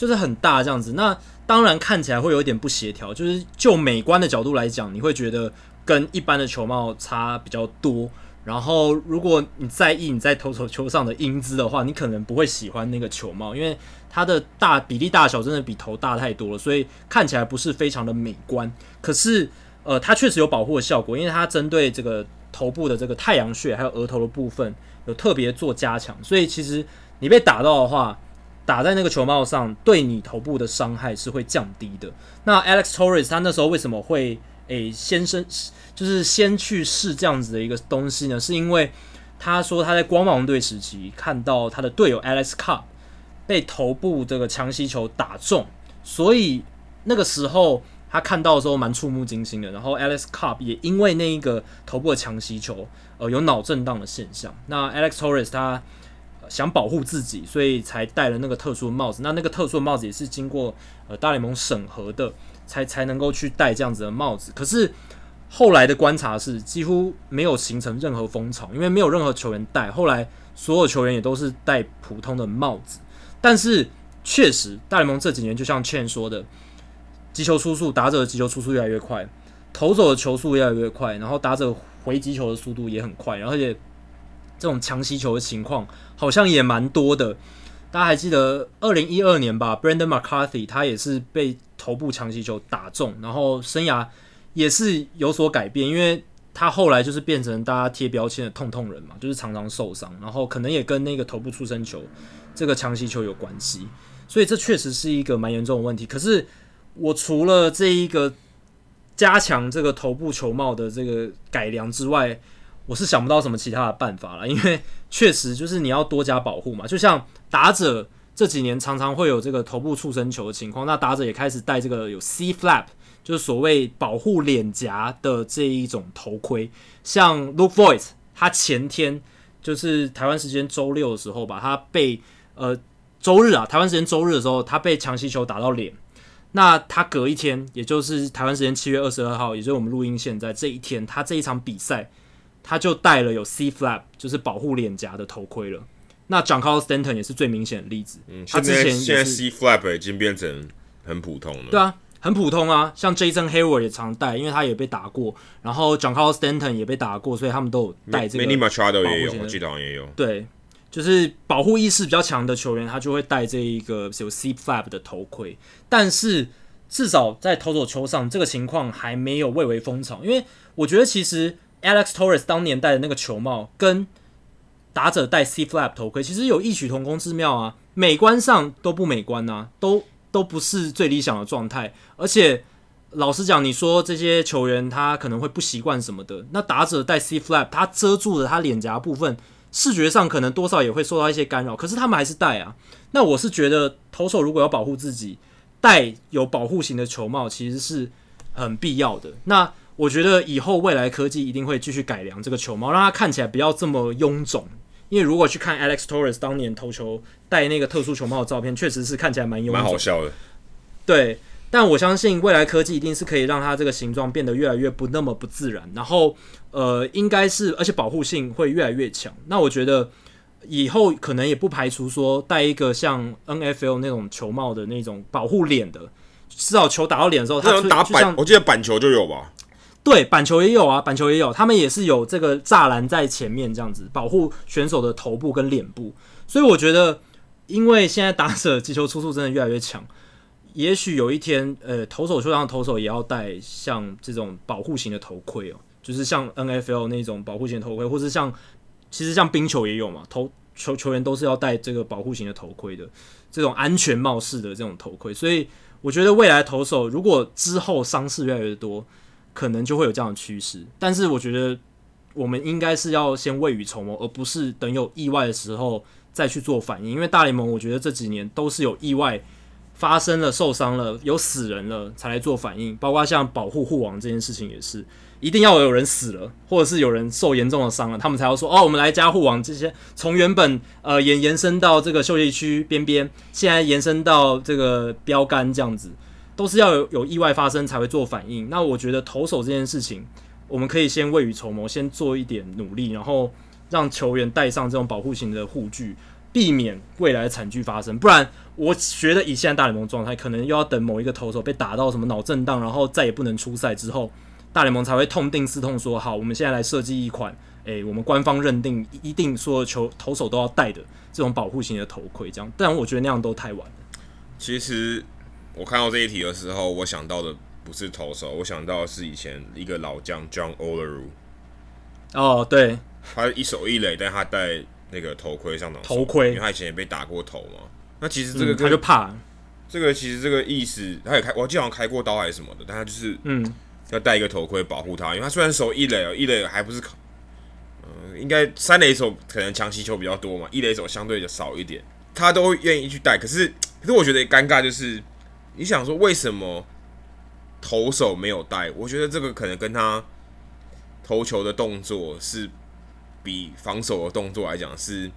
就是很大这样子。那当然看起来会有一点不协调，就是就美观的角度来讲，你会觉得跟一般的球帽差比较多。然后，如果你在意你在投手球上的英姿的话，你可能不会喜欢那个球帽，因为它的大比例大小真的比头大太多了，所以看起来不是非常的美观。可是，呃，它确实有保护的效果，因为它针对这个头部的这个太阳穴还有额头的部分有特别做加强，所以其实你被打到的话，打在那个球帽上，对你头部的伤害是会降低的。那 Alex Torres 他那时候为什么会？诶先生就是先去试这样子的一个东西呢？是因为他说他在光芒队时期看到他的队友 Alex Cobb 被头部这个强袭球打中，所以那个时候他看到的时候蛮触目惊心的。然后 Alex Cobb 也因为那一个头部的强袭球，呃，有脑震荡的现象。那 Alex Torres 他想保护自己，所以才戴了那个特殊的帽子。那那个特殊的帽子也是经过呃大联盟审核的，才才能够去戴这样子的帽子。可是后来的观察是几乎没有形成任何风潮，因为没有任何球员戴。后来所有球员也都是戴普通的帽子。但是确实，大联盟这几年就像倩说的，击球出速，打者的击球出速越来越快，投手的球速越来越快，然后打者回击球的速度也很快，然后而且这种强袭球的情况好像也蛮多的。大家还记得二零一二年吧，Brandon McCarthy 他也是被头部强袭球打中，然后生涯也是有所改变，因为他后来就是变成大家贴标签的痛痛人嘛，就是常常受伤，然后可能也跟那个头部出生球。这个强袭球有关系，所以这确实是一个蛮严重的问题。可是我除了这一个加强这个头部球帽的这个改良之外，我是想不到什么其他的办法了。因为确实就是你要多加保护嘛，就像打者这几年常常会有这个头部触身球的情况，那打者也开始戴这个有 C flap，就是所谓保护脸颊的这一种头盔。像 Luke Voigt，他前天就是台湾时间周六的时候吧，他被呃，周日啊，台湾时间周日的时候，他被强袭球打到脸。那他隔一天，也就是台湾时间七月二十二号，也就是我们录音现在这一天，他这一场比赛，他就戴了有 C flap，就是保护脸颊的头盔了。那 John Carlos Stanton 也是最明显的例子。嗯，他之前现在 C flap 已经变成很普通了。对啊，很普通啊。像 Jason Hayward 也常戴，因为他也被打过。然后 John Carlos Stanton 也被打过，所以他们都有戴这个。Manny Machado 也有，我记得好像也有。对。就是保护意识比较强的球员，他就会戴这一个有 C flap 的头盔。但是至少在投手球上，这个情况还没有蔚为风潮。因为我觉得其实 Alex Torres 当年戴的那个球帽，跟打者戴 C flap 头盔，其实有异曲同工之妙啊，美观上都不美观啊，都都不是最理想的状态。而且老实讲，你说这些球员他可能会不习惯什么的，那打者戴 C flap，他遮住了他脸颊部分。视觉上可能多少也会受到一些干扰，可是他们还是戴啊。那我是觉得投手如果要保护自己，戴有保护型的球帽其实是很必要的。那我觉得以后未来科技一定会继续改良这个球帽，让它看起来不要这么臃肿。因为如果去看 Alex Torres 当年投球戴那个特殊球帽的照片，确实是看起来蛮臃肿，蛮好笑的。对。但我相信未来科技一定是可以让它这个形状变得越来越不那么不自然，然后呃，应该是而且保护性会越来越强。那我觉得以后可能也不排除说戴一个像 NFL 那种球帽的那种保护脸的，至少球打到脸的时候，它打板，我记得板球就有吧？对，板球也有啊，板球也有，他们也是有这个栅栏在前面这样子保护选手的头部跟脸部。所以我觉得，因为现在打者击球出速真的越来越强。也许有一天，呃，投手球上的投手也要戴像这种保护型的头盔哦，就是像 NFL 那种保护型的头盔，或是像其实像冰球也有嘛，投球球员都是要戴这个保护型的头盔的，这种安全帽式的这种头盔。所以我觉得未来投手如果之后伤势越来越多，可能就会有这样的趋势。但是我觉得我们应该是要先未雨绸缪，而不是等有意外的时候再去做反应。因为大联盟我觉得这几年都是有意外。发生了受伤了，有死人了才来做反应，包括像保护护网这件事情也是，一定要有人死了，或者是有人受严重的伤了，他们才要说哦，我们来加护网。这些从原本呃延延伸到这个休息区边边，现在延伸到这个标杆这样子，都是要有有意外发生才会做反应。那我觉得投手这件事情，我们可以先未雨绸缪，先做一点努力，然后让球员戴上这种保护型的护具。避免未来的惨剧发生，不然我觉得以现在大联盟状态，可能又要等某一个投手被打到什么脑震荡，然后再也不能出赛之后，大联盟才会痛定思痛说好，我们现在来设计一款，诶，我们官方认定一定所有球投手都要戴的这种保护型的头盔，这样。但我觉得那样都太晚了。其实我看到这一题的时候，我想到的不是投手，我想到的是以前一个老将 John Olerud。哦，对，他一手一垒，但他戴。那个头盔上的头盔，因为他以前也被打过头嘛。那其实这个、嗯、他就怕这个，其实这个意思，他也开，我记得好像开过刀还是什么的，但他就是嗯，要戴一个头盔保护他，因为他虽然手一垒哦，一垒还不是考，嗯、呃，应该三垒手可能强袭球比较多嘛，一垒手相对的少一点，他都愿意去戴。可是，可是我觉得尴尬就是，你想说为什么投手没有带？我觉得这个可能跟他投球的动作是比防守的动作来讲是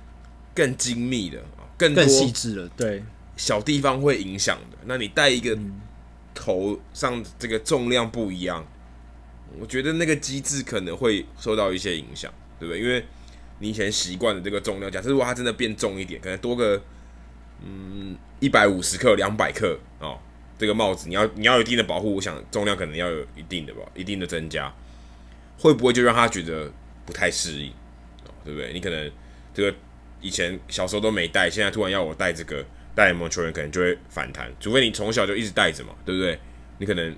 更精密的啊，更更细致了，对。小地方会影响的。那你带一个头上这个重量不一样，我觉得那个机制可能会受到一些影响，对不对？因为你以前习惯的这个重量，假设如果它真的变重一点，可能多个嗯一百五十克、两百克哦，这个帽子你要你要有一定的保护，我想重量可能要有一定的吧，一定的增加，会不会就让他觉得不太适应？对不对？你可能这个以前小时候都没戴，现在突然要我戴这个。戴联盟球员可能就会反弹，除非你从小就一直戴着嘛，对不对？你可能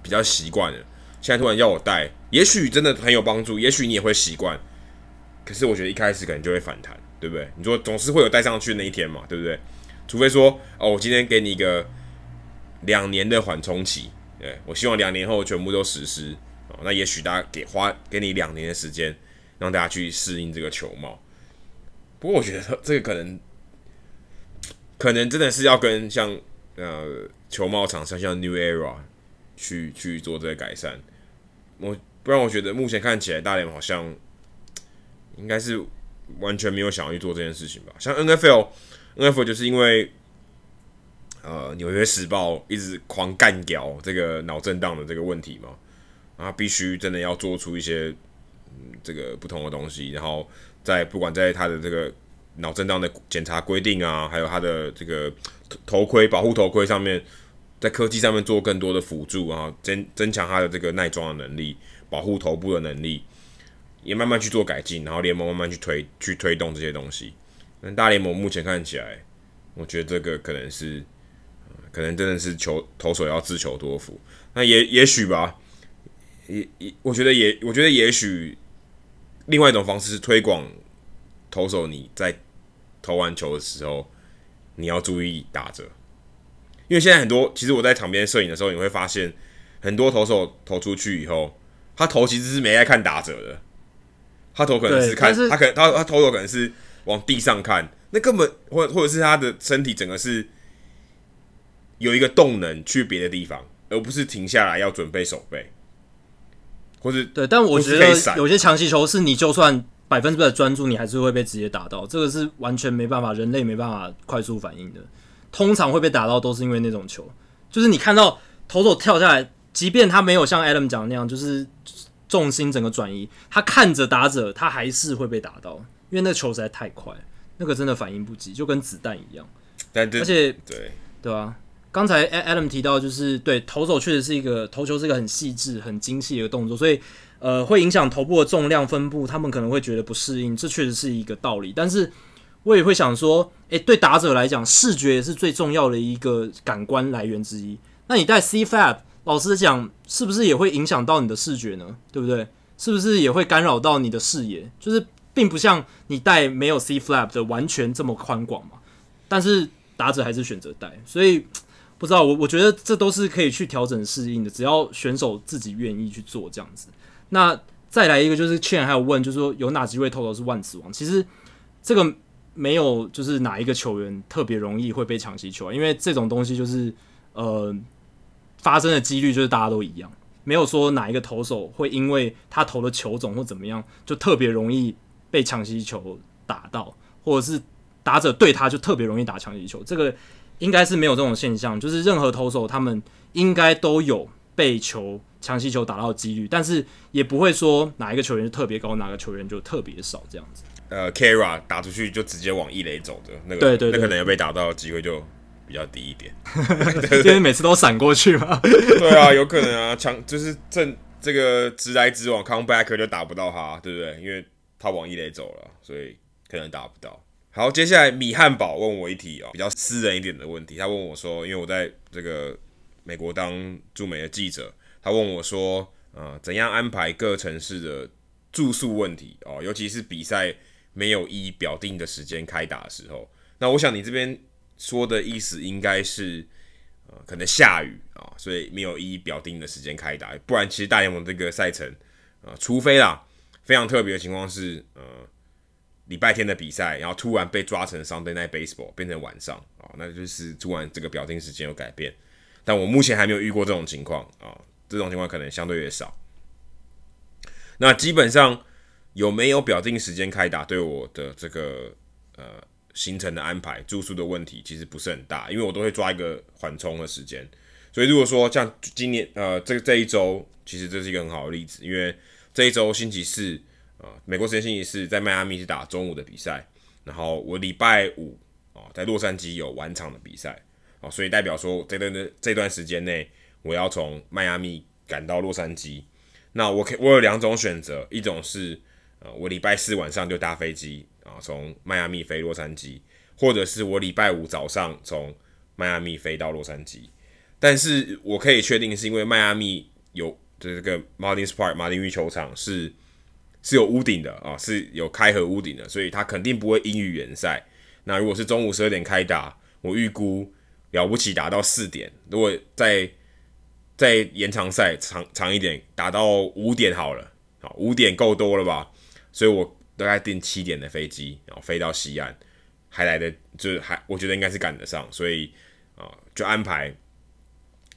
比较习惯了，现在突然要我戴，也许真的很有帮助，也许你也会习惯。可是我觉得一开始可能就会反弹，对不对？你说总是会有戴上去那一天嘛，对不对？除非说哦，我今天给你一个两年的缓冲期，对，我希望两年后全部都实施哦，那也许大家给花给你两年的时间，让大家去适应这个球帽。不过我觉得这个可能。可能真的是要跟像呃球帽厂商像 New Era 去去做这个改善，我不然我觉得目前看起来大连好像应该是完全没有想要去做这件事情吧。像 NFL，NFL 就是因为呃纽约时报一直狂干掉这个脑震荡的这个问题嘛，然后必须真的要做出一些嗯这个不同的东西，然后在不管在他的这个。脑震荡的检查规定啊，还有它的这个头盔保护头盔上面，在科技上面做更多的辅助啊，增增强它的这个耐撞的能力，保护头部的能力，也慢慢去做改进，然后联盟慢慢去推去推动这些东西。但大联盟目前看起来，我觉得这个可能是，可能真的是球投手要自求多福。那也也许吧，也也我觉得也我觉得也许另外一种方式是推广投手你在。投完球的时候，你要注意打折，因为现在很多，其实我在场边摄影的时候，你会发现很多投手投出去以后，他投其实是没在看打折的，他投可能是看，是他可能他他投手可能是往地上看，那根本或或者是他的身体整个是有一个动能去别的地方，而不是停下来要准备守备，或者对，但我觉得有些强袭球是你就算。百分之百专注，你还是会被直接打到，这个是完全没办法，人类没办法快速反应的。通常会被打到，都是因为那种球，就是你看到投手跳下来，即便他没有像 Adam 讲的那样，就是重心整个转移，他看着打者，他还是会被打到，因为那个球实在太快，那个真的反应不及，就跟子弹一样。但而且对对啊，刚才 Adam 提到，就是对投手确实是一个投球是一个很细致、很精细的一个动作，所以。呃，会影响头部的重量分布，他们可能会觉得不适应，这确实是一个道理。但是我也会想说，诶，对打者来讲，视觉也是最重要的一个感官来源之一。那你戴 CFAB，老实讲，是不是也会影响到你的视觉呢？对不对？是不是也会干扰到你的视野？就是并不像你戴没有 CFAB 的完全这么宽广嘛。但是打者还是选择戴，所以不知道我我觉得这都是可以去调整适应的，只要选手自己愿意去做这样子。那再来一个，就是倩还有问，就是说有哪几位投手是万磁王？其实这个没有，就是哪一个球员特别容易会被抢袭球，因为这种东西就是呃发生的几率就是大家都一样，没有说哪一个投手会因为他投的球种或怎么样就特别容易被抢袭球打到，或者是打者对他就特别容易打抢袭球，这个应该是没有这种现象，就是任何投手他们应该都有被球。强袭球打到的几率，但是也不会说哪一个球员就特别高，哪个球员就特别少这样子。呃，Kara 打出去就直接往一垒走的那个，对对，对，那可能要被打到的机会就比较低一点，因为每次都闪过去嘛。对啊，有可能啊，强就是正这个直来直往 comeback 就打不到他，对不对？因为他往一垒走了，所以可能打不到。好，接下来米汉堡问我一题哦，比较私人一点的问题，他问我说，因为我在这个美国当驻美的记者。他问我说：“呃，怎样安排各城市的住宿问题哦？尤其是比赛没有依表定的时间开打的时候。那我想你这边说的意思应该是，呃可能下雨啊，所以没有依表定的时间开打。不然其实大联盟这个赛程啊，除非啦非常特别的情况是呃礼拜天的比赛，然后突然被抓成 Sunday Night Baseball 变成晚上啊，那就是突然这个表定时间有改变。但我目前还没有遇过这种情况啊，这种情况可能相对越少。那基本上有没有表定时间开打，对我的这个呃行程的安排、住宿的问题，其实不是很大，因为我都会抓一个缓冲的时间。所以如果说像今年呃这这一周，其实这是一个很好的例子，因为这一周星期四呃美国时间星期四在迈阿密是打中午的比赛，然后我礼拜五哦在洛杉矶有晚场的比赛哦，所以代表说这段的这段时间内，我要从迈阿密赶到洛杉矶。那我可我有两种选择，一种是呃我礼拜四晚上就搭飞机啊从迈阿密飞洛杉矶，或者是我礼拜五早上从迈阿密飞到洛杉矶。但是我可以确定是因为迈阿密有这个 Marlin Park 马林鱼球场是是有屋顶的啊，是有开合屋顶的，所以它肯定不会阴雨延赛。那如果是中午十二点开打，我预估了不起打到四点，如果在在延长赛长长一点，打到五点好了，好五点够多了吧？所以我大概订七点的飞机，然后飞到西岸，还来得就是还我觉得应该是赶得上，所以啊就安排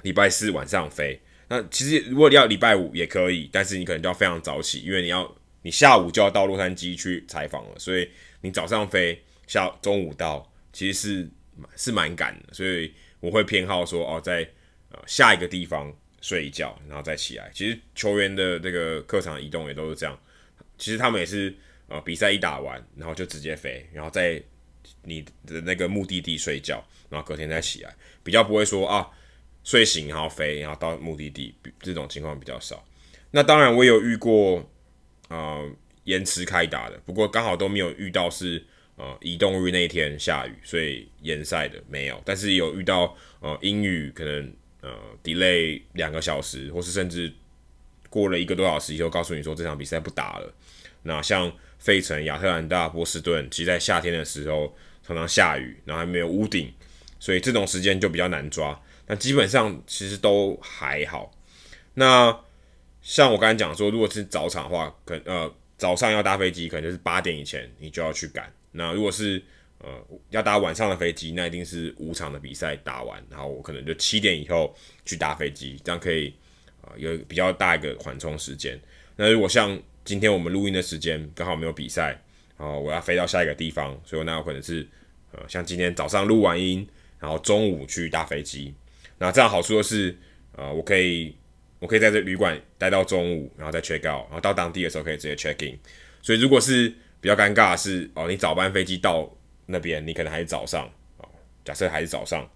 礼拜四晚上飞。那其实如果你要礼拜五也可以，但是你可能就要非常早起，因为你要你下午就要到洛杉矶去采访了，所以你早上飞，下中午到，其实是是蛮赶的，所以我会偏好说哦在。呃，下一个地方睡一觉，然后再起来。其实球员的这个客场移动也都是这样。其实他们也是呃，比赛一打完，然后就直接飞，然后在你的那个目的地睡觉，然后隔天再起来，比较不会说啊睡醒然后飞，然后到目的地这种情况比较少。那当然我有遇过呃延迟开打的，不过刚好都没有遇到是呃移动日那天下雨，所以延赛的没有。但是有遇到呃阴雨可能。呃，delay 两个小时，或是甚至过了一个多小时以后，告诉你说这场比赛不打了。那像费城、亚特兰大、波士顿，其实在夏天的时候常常下雨，然后还没有屋顶，所以这种时间就比较难抓。那基本上其实都还好。那像我刚才讲说，如果是早场的话，可呃早上要搭飞机，可能就是八点以前你就要去赶。那如果是呃，要搭晚上的飞机，那一定是五场的比赛打完，然后我可能就七点以后去搭飞机，这样可以啊、呃、有比较大一个缓冲时间。那如果像今天我们录音的时间刚好没有比赛，然后我要飞到下一个地方，所以那有可能是呃像今天早上录完音，然后中午去搭飞机。那这样好处就是呃我可以我可以在这旅馆待到中午，然后再 check out，然后到当地的时候可以直接 check in。所以如果是比较尴尬是哦，你早班飞机到。那边你可能还是早上哦，假设还是早上，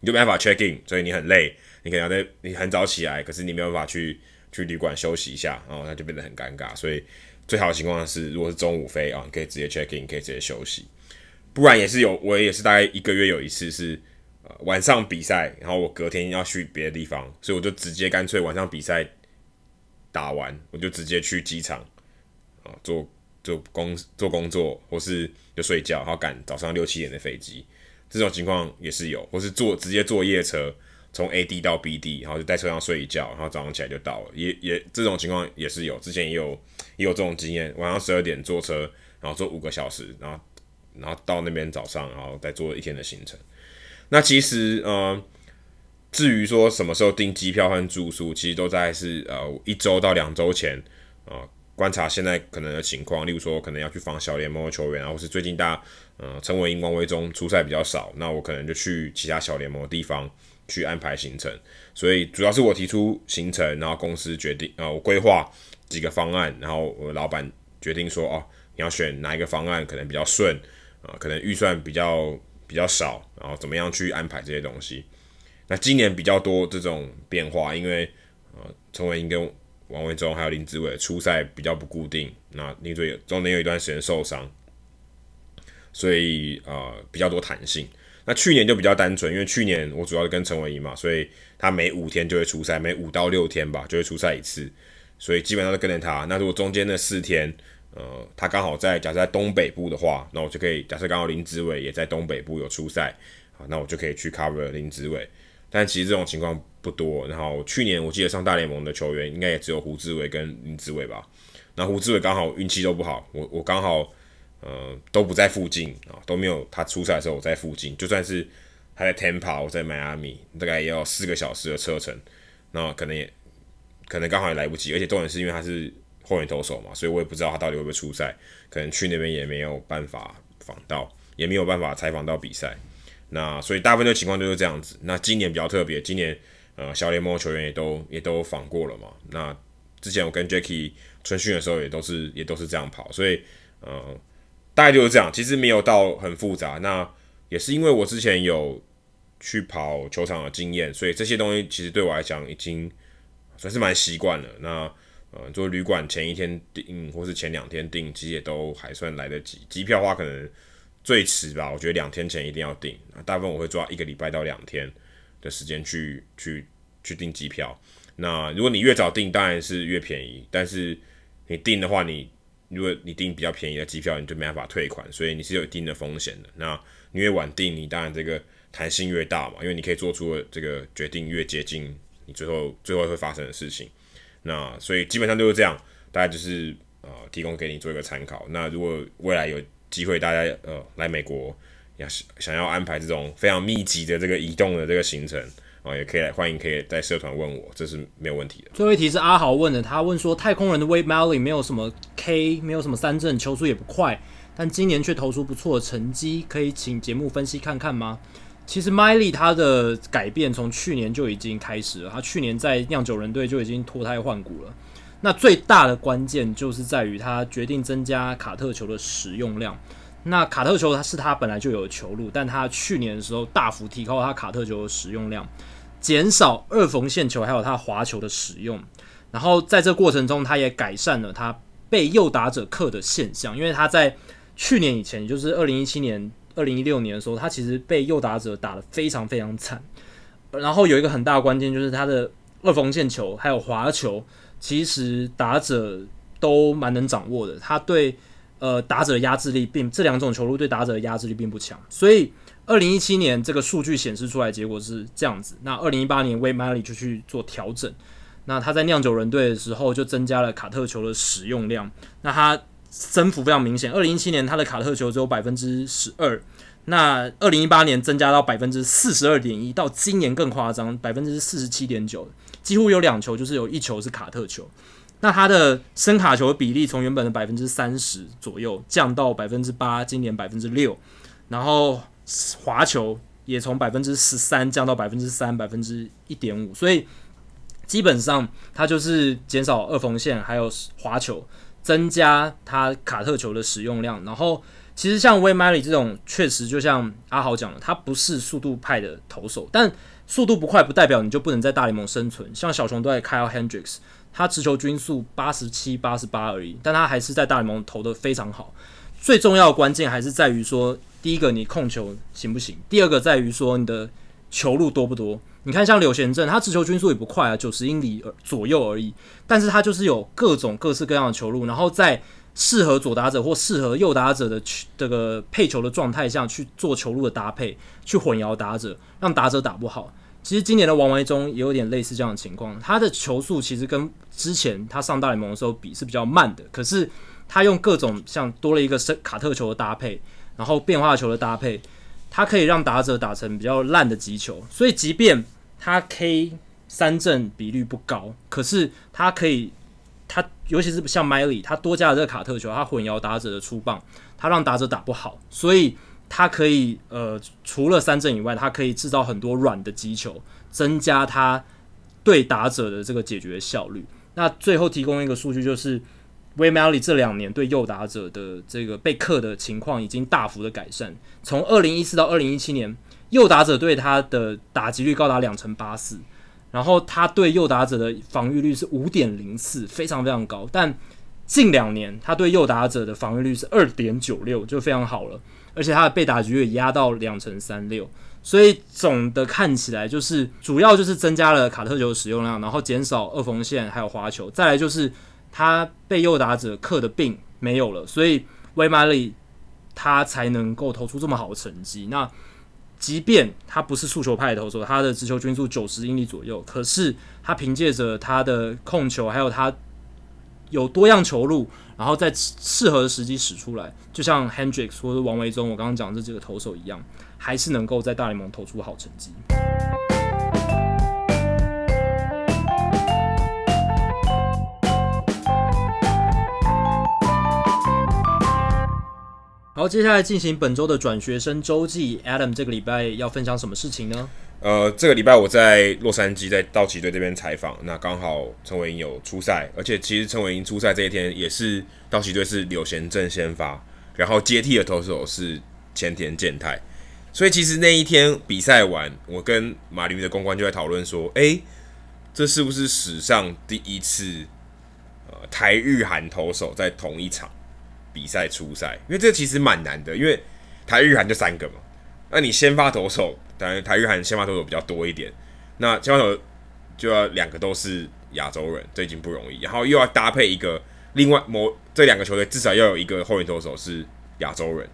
你就没办法 check in，所以你很累，你可能要在你很早起来，可是你没有办法去去旅馆休息一下，然后那就变得很尴尬。所以最好的情况是，如果是中午飞啊，你可以直接 check in，可以直接休息。不然也是有，我也是大概一个月有一次是晚上比赛，然后我隔天要去别的地方，所以我就直接干脆晚上比赛打完，我就直接去机场啊做。做工做工作，或是就睡觉，然后赶早上六七点的飞机，这种情况也是有，或是坐直接坐夜车从 A 地到 B 地，然后就在车上睡一觉，然后早上起来就到了，也也这种情况也是有，之前也有也有这种经验，晚上十二点坐车，然后坐五个小时，然后然后到那边早上，然后再坐一天的行程。那其实呃，至于说什么时候订机票和住宿，其实都在是呃一周到两周前啊。呃观察现在可能的情况，例如说可能要去访小联盟的球员啊，或是最近大家呃陈伟殷、王维中出赛比较少，那我可能就去其他小联盟的地方去安排行程。所以主要是我提出行程，然后公司决定啊、我规划几个方案，然后我老板决定说哦，你要选哪一个方案可能比较顺啊、可能预算比较比较少，然后怎么样去安排这些东西。那今年比较多这种变化，因为呃陈伟英跟王维中还有林志伟初赛比较不固定，那林志伟中间有一段时间受伤，所以呃比较多弹性。那去年就比较单纯，因为去年我主要是跟陈伟英嘛，所以他每五天就会出赛，每五到六天吧就会出赛一次，所以基本上都跟着他。那如果中间那四天，呃，他刚好在假设在东北部的话，那我就可以假设刚好林子伟也在东北部有出赛，啊，那我就可以去 cover 林子伟。但其实这种情况不多。然后去年我记得上大联盟的球员应该也只有胡志伟跟林子伟吧。那胡志伟刚好运气都不好，我我刚好呃都不在附近啊，都没有他出赛的时候我在附近。就算是他在 Tampa，我在迈阿密，大概也要四个小时的车程，那可能也可能刚好也来不及。而且重点是因为他是后援投手嘛，所以我也不知道他到底会不会出赛，可能去那边也没有办法访到，也没有办法采访到比赛。那所以大部分的情况就是这样子。那今年比较特别，今年呃小联盟球员也都也都访过了嘛。那之前我跟 Jacky 春训的时候也都是也都是这样跑，所以呃大概就是这样。其实没有到很复杂。那也是因为我之前有去跑球场的经验，所以这些东西其实对我来讲已经算是蛮习惯了。那呃做旅馆前一天订或是前两天订，其实也都还算来得及。机票的话可能。最迟吧，我觉得两天前一定要订。大部分我会抓一个礼拜到两天的时间去去去订机票。那如果你越早订，当然是越便宜。但是你订的话，你如果你订比较便宜的机票，你就没办法退款，所以你是有一定的风险的。那你越晚订，你当然这个弹性越大嘛，因为你可以做出这个决定越接近你最后最后会发生的事情。那所以基本上就是这样，大概就是呃提供给你做一个参考。那如果未来有机会，大家呃来美国，要想要安排这种非常密集的这个移动的这个行程啊、也可以来欢迎，可以在社团问我，这是没有问题的。最后一题是阿豪问的，他问说太空人的 Wade Miley 没有什么 K，没有什么三振，球速也不快，但今年却投出不错的成绩，可以请节目分析看看吗？其实 Miley 他的改变从去年就已经开始了，他去年在酿酒人队就已经脱胎换骨了。那最大的关键就是在于他决定增加卡特球的使用量。那卡特球它是他本来就有的球路，但他去年的时候大幅提高他卡特球的使用量，减少二缝线球还有他滑球的使用。然后在这过程中，他也改善了他被右打者克的现象，因为他在去年以前，也就是二零一七年、二零一六年的时候，他其实被右打者打得非常非常惨。然后有一个很大的关键就是他的二缝线球还有滑球。其实打者都蛮能掌握的，他对呃打者的压制力并这两种球路对打者的压制力并不强，所以二零一七年这个数据显示出来结果是这样子。那二零一八年 Wade Miley 就去做调整，那他在酿酒人队的时候就增加了卡特球的使用量，那他增幅非常明显。二零一七年他的卡特球只有百分之十二，那二零一八年增加到百分之四十二点一，到今年更夸张，百分之四十七点九。几乎有两球，就是有一球是卡特球。那他的伸卡球的比例从原本的百分之三十左右降到百分之八，今年百分之六。然后滑球也从百分之十三降到百分之三，百分之一点五。所以基本上他就是减少二缝线，还有滑球，增加他卡特球的使用量。然后其实像 Wade Miley 这种，确实就像阿豪讲的，他不是速度派的投手，但速度不快不代表你就不能在大联盟生存。像小熊队 Kyle Hendricks，他直球均速八十七、八十八而已，但他还是在大联盟投得非常好。最重要的关键还是在于说，第一个你控球行不行？第二个在于说你的球路多不多？你看像柳贤正，他直球均速也不快啊，九十英里左右而已，但是他就是有各种各式各样的球路，然后在适合左打者或适合右打者的这个配球的状态下去做球路的搭配，去混淆打者，让打者打不好。其实今年的王维中也有点类似这样的情况，他的球速其实跟之前他上大联盟的时候比是比较慢的，可是他用各种像多了一个卡特球的搭配，然后变化球的搭配，他可以让打者打成比较烂的击球，所以即便他 K 三振比率不高，可是他可以。他尤其是像 Miley，他多加了这个卡特球，他混淆打者的出棒，他让打者打不好，所以他可以呃除了三振以外，他可以制造很多软的击球，增加他对打者的这个解决效率。那最后提供一个数据，就是威马里这两年对右打者的这个被克的情况已经大幅的改善，从二零一四到二零一七年，右打者对他的打击率高达两成八四。然后他对右打者的防御率是五点零四，非常非常高。但近两年他对右打者的防御率是二点九六，就非常好了。而且他的被打击率也压到两成三六，所以总的看起来就是主要就是增加了卡特球使用量，然后减少二缝线还有滑球。再来就是他被诱打者克的病没有了，所以 Wade Miley 他才能够投出这么好的成绩。那即便他不是速球派的投手，他的直球均速九十英里左右，可是他凭借着他的控球，还有他有多样球路，然后在适合的时机使出来，就像 Hendricks 或者王维中我刚刚讲的这几个投手一样，还是能够在大联盟投出好成绩。好，接下来进行本周的转学生周记。Adam 这个礼拜要分享什么事情呢？呃，这个礼拜我在洛杉矶，在道奇队这边采访。那刚好陈伟英有出赛，而且其实陈伟英出赛这一天也是道奇队是柳贤正先发，然后接替的投手是前田健太。所以其实那一天比赛完，我跟马林的公关就在讨论说：“诶，这是不是史上第一次呃台日韩投手在同一场？”比赛初赛，因为这其实蛮难的，因为台日韩就三个嘛，那你先发投手，当然台日韩先发投手比较多一点，那先发投手就要两个都是亚洲人，这已经不容易，然后又要搭配一个另外某这两个球队至少要有一个后援投手是亚洲人，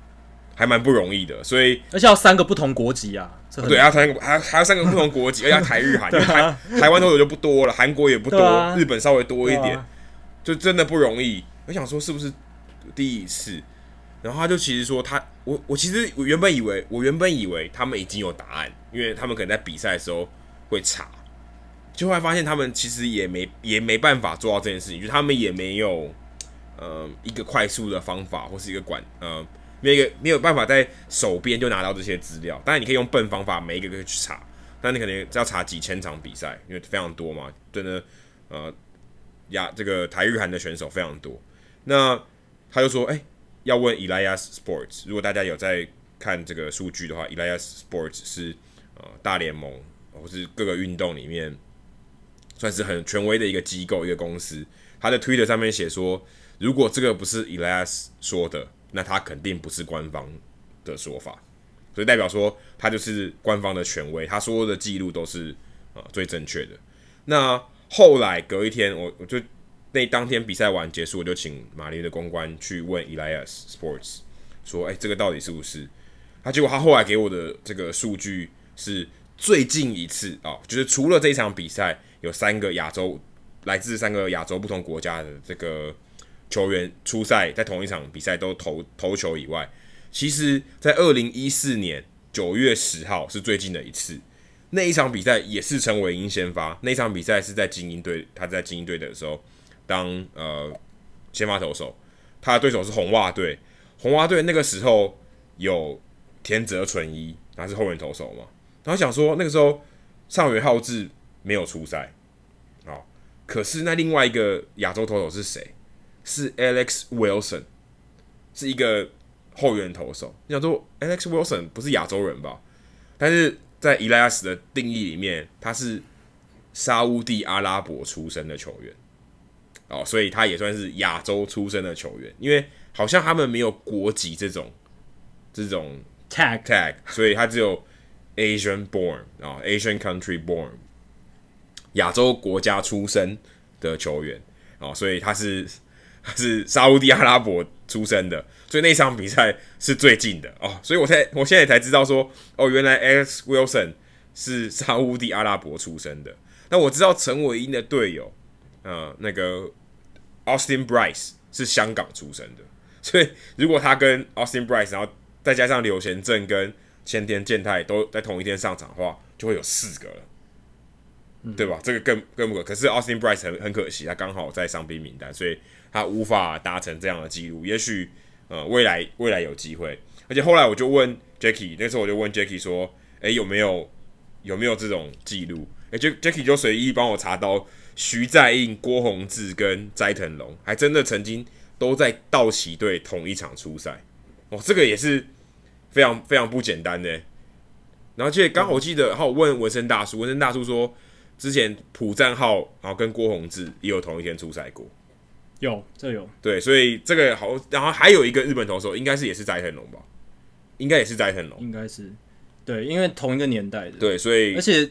还蛮不容易的，所以而且要三个不同国籍啊，对，要三个还还要三个不同国籍，而且台日韩，因为台台湾投手就不多了，韩国也不多，啊、日本稍微多一点，啊、就真的不容易。我想说是不是？第一次，然后他就其实说他我我其实我原本以为我原本以为他们已经有答案，因为他们可能在比赛的时候会查，就会发现他们其实也没也没办法做到这件事情，就他们也没有呃一个快速的方法或是一个管呃没有一个没有办法在手边就拿到这些资料。当然你可以用笨方法，每一个个去查，但你可能要查几千场比赛，因为非常多嘛，真的呃呀这个台日韩的选手非常多，那。他就说：“哎、要问 Elias Sports，如果大家有在看这个数据的话，Elias Sports 是呃大联盟或是各个运动里面算是很权威的一个机构、一个公司。他在 Twitter 上面写说，如果这个不是 Elias 说的，那他肯定不是官方的说法，所以代表说他就是官方的权威，他说的记录都是呃最正确的。那后来隔一天，我我就。”那当天比赛完结束，我就请马林的公关去问 Elias Sports，说：“哎、这个到底是不是？”他结果他后来给我的这个数据是最近一次啊、就是除了这一场比赛有三个亚洲来自三个亚洲不同国家的这个球员出赛，在同一场比赛都投投球以外，其实在二零一四年九月十号是最近的一次，那一场比赛也是陈伟英先发，那场比赛是在精英队，他在精英队的时候。当呃先发投手，他的对手是红袜队。红袜队那个时候有田泽纯一，他是后援投手嘛。然后想说那个时候上元浩志没有出赛，好，可是那另外一个亚洲投手是谁？是 Alex Wilson，是一个后援投手。你想说 Alex Wilson 不是亚洲人吧？但是在 Elias 的定义里面，他是沙乌地阿拉伯出生的球员。哦，所以他也算是亚洲出生的球员，因为好像他们没有国籍这种这种 tag tag，所以他只有 Asian born 啊、哦，Asian country born，亚洲国家出生的球员哦，所以他是他是沙乌地阿拉伯出生的，所以那场比赛是最近的哦，所以我才我现在才知道说，哦，原来 Alex Wilson 是沙乌地阿拉伯出生的，那我知道陈伟英的队友，呃，那个。Austin Bryce 是香港出生的，所以如果他跟 Austin Bryce，然后再加上柳贤正跟前田健太都在同一天上场的话，就会有四个了，嗯、对吧？这个更更不可。可是 Austin Bryce 很很可惜，他刚好在伤兵名单，所以他无法达成这样的记录。也许呃未来未来有机会。而且后来我就问 Jackie，那时候我就问 Jackie 说：“诶、欸，有没有有没有这种记录？”诶、欸、Jackie 就随意帮我查到。徐在印、郭宏志跟斋藤龙还真的曾经都在道奇队同一场出赛哦，这个也是非常非常不简单的。然后，而且刚好我记得，然后我问纹身大叔，纹身大叔说，之前朴赞浩然后跟郭宏志也有同一天出赛过，有这有对，所以这个好，然后还有一个日本投手，应该是也是斋藤龙吧？应该也是斋藤龙，应该是对，因为同一个年代的，对，所以而且。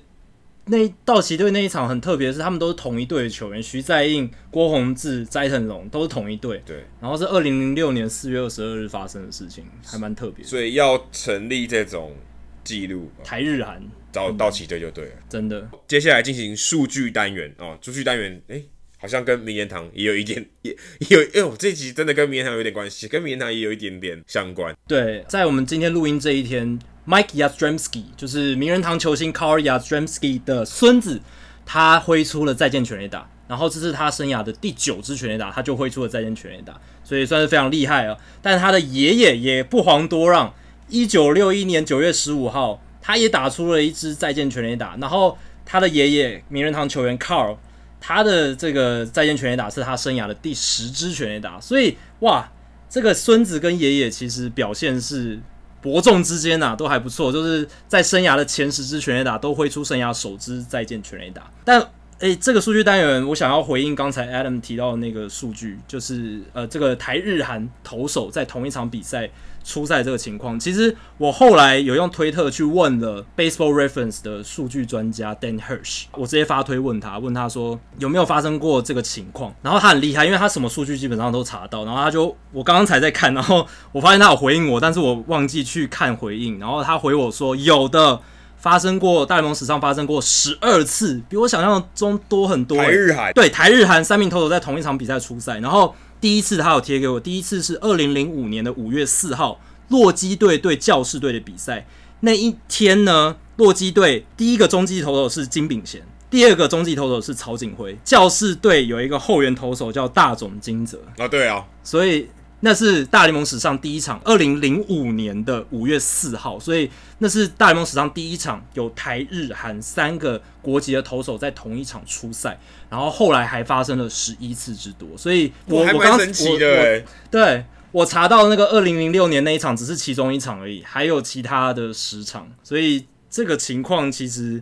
那道奇队那一场很特别是，他们都是同一队的球员，徐在印、郭宏志、斋藤龙都是同一队。对，然后是二零零六年四月二十二日发生的事情，还蛮特别。所以要成立这种记录台日韩到道奇队就对了，真的。接下来进行数据单元哦，数据单元哎。好像跟名言堂也有一点，也也有，哎呦，这集真的跟名言堂有点关系，跟名言堂也有一点点相关。对，在我们今天录音这一天，Mike Yastrzemski 就是名人堂球星 Carl Yastrzemski 的孙子，他挥出了再见全垒打，然后这是他生涯的第九支全垒打，他就挥出了再见全垒打，所以算是非常厉害啊。但他的爷爷也不遑多让，一九六一年九月十五号，他也打出了一支再见全垒打，然后他的爷爷名人堂球员 Carl。他的这个再见全垒打是他生涯的第十支全垒打，所以哇，这个孙子跟爷爷其实表现是伯仲之间呐、啊，都还不错，就是在生涯的前十支全垒打都挥出生涯首支再见全垒打。但诶，这个数据单元我想要回应刚才 Adam 提到的那个数据，就是呃，这个台日韩投手在同一场比赛。出赛这个情况，其实我后来有用推特去问了 Baseball Reference 的数据专家 Dan Hirsch，我直接发推问他，问他说有没有发生过这个情况，然后他很厉害，因为他什么数据基本上都查到，然后他就我刚刚才在看，然后我发现他有回应我，但是我忘记去看回应，然后他回我说有的发生过，大联盟史上发生过十二次，比我想象中多很多。台日韩对台日韩三名投手在同一场比赛出赛，然后。第一次他有贴给我，第一次是二零零五年的五月四号，洛基队对教士队的比赛。那一天呢，洛基队第一个中继投手是金炳贤，第二个中继投手是曹景辉。教士队有一个后援投手叫大冢金泽啊，对啊，所以。那是大联盟史上第一场，二零零五年的五月四号，所以那是大联盟史上第一场有台日韩三个国籍的投手在同一场出赛，然后后来还发生了十一次之多，所以我我刚神奇的，对我查到那个二零零六年那一场只是其中一场而已，还有其他的十场，所以这个情况其实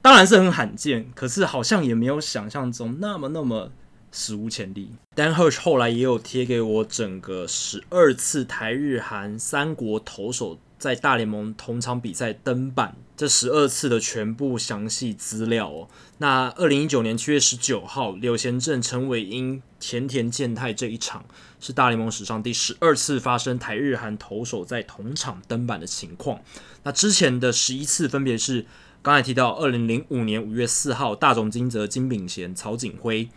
当然是很罕见，可是好像也没有想象中那么那么。史无前例。Dan Hirsch 后来也有贴给我整个十二次台日韩三国投手在大联盟同场比赛登板，这十二次的全部详细资料哦。那二零一九年七月十九号，柳贤镇、陈伟英、前田健太这一场是大联盟史上第十二次发生台日韩投手在同场登板的情况。那之前的十一次分别是刚才提到二零零五年五月四号，大冢金泽、金炳贤、曹景辉。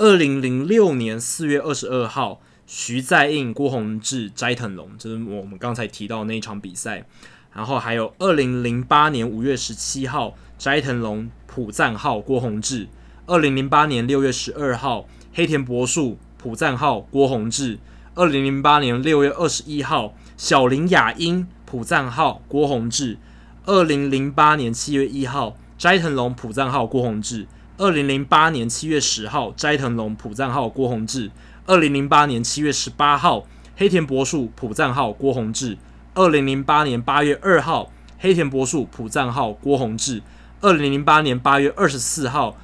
二零零六年四月二十二号，徐在印、郭宏志、斋藤龙，这、就是我们刚才提到那一场比赛。然后还有二零零八年五月十七号，斋藤龙、浦赞浩、郭宏志。二零零八年六月十二号，黑田博树、浦赞浩、郭宏志。二零零八年六月二十一号，小林雅英、浦赞浩、郭宏志。二零零八年七月一号，斋藤龙、浦赞浩、郭宏志。二零零八年七月十号，斋藤龙、普赞浩、郭泓志；二零零八年七月十八号，黑田博树、普赞浩、郭泓志；二零零八年八月二号，黑田博树、普赞浩、郭泓志；二零零八年八月二十四号，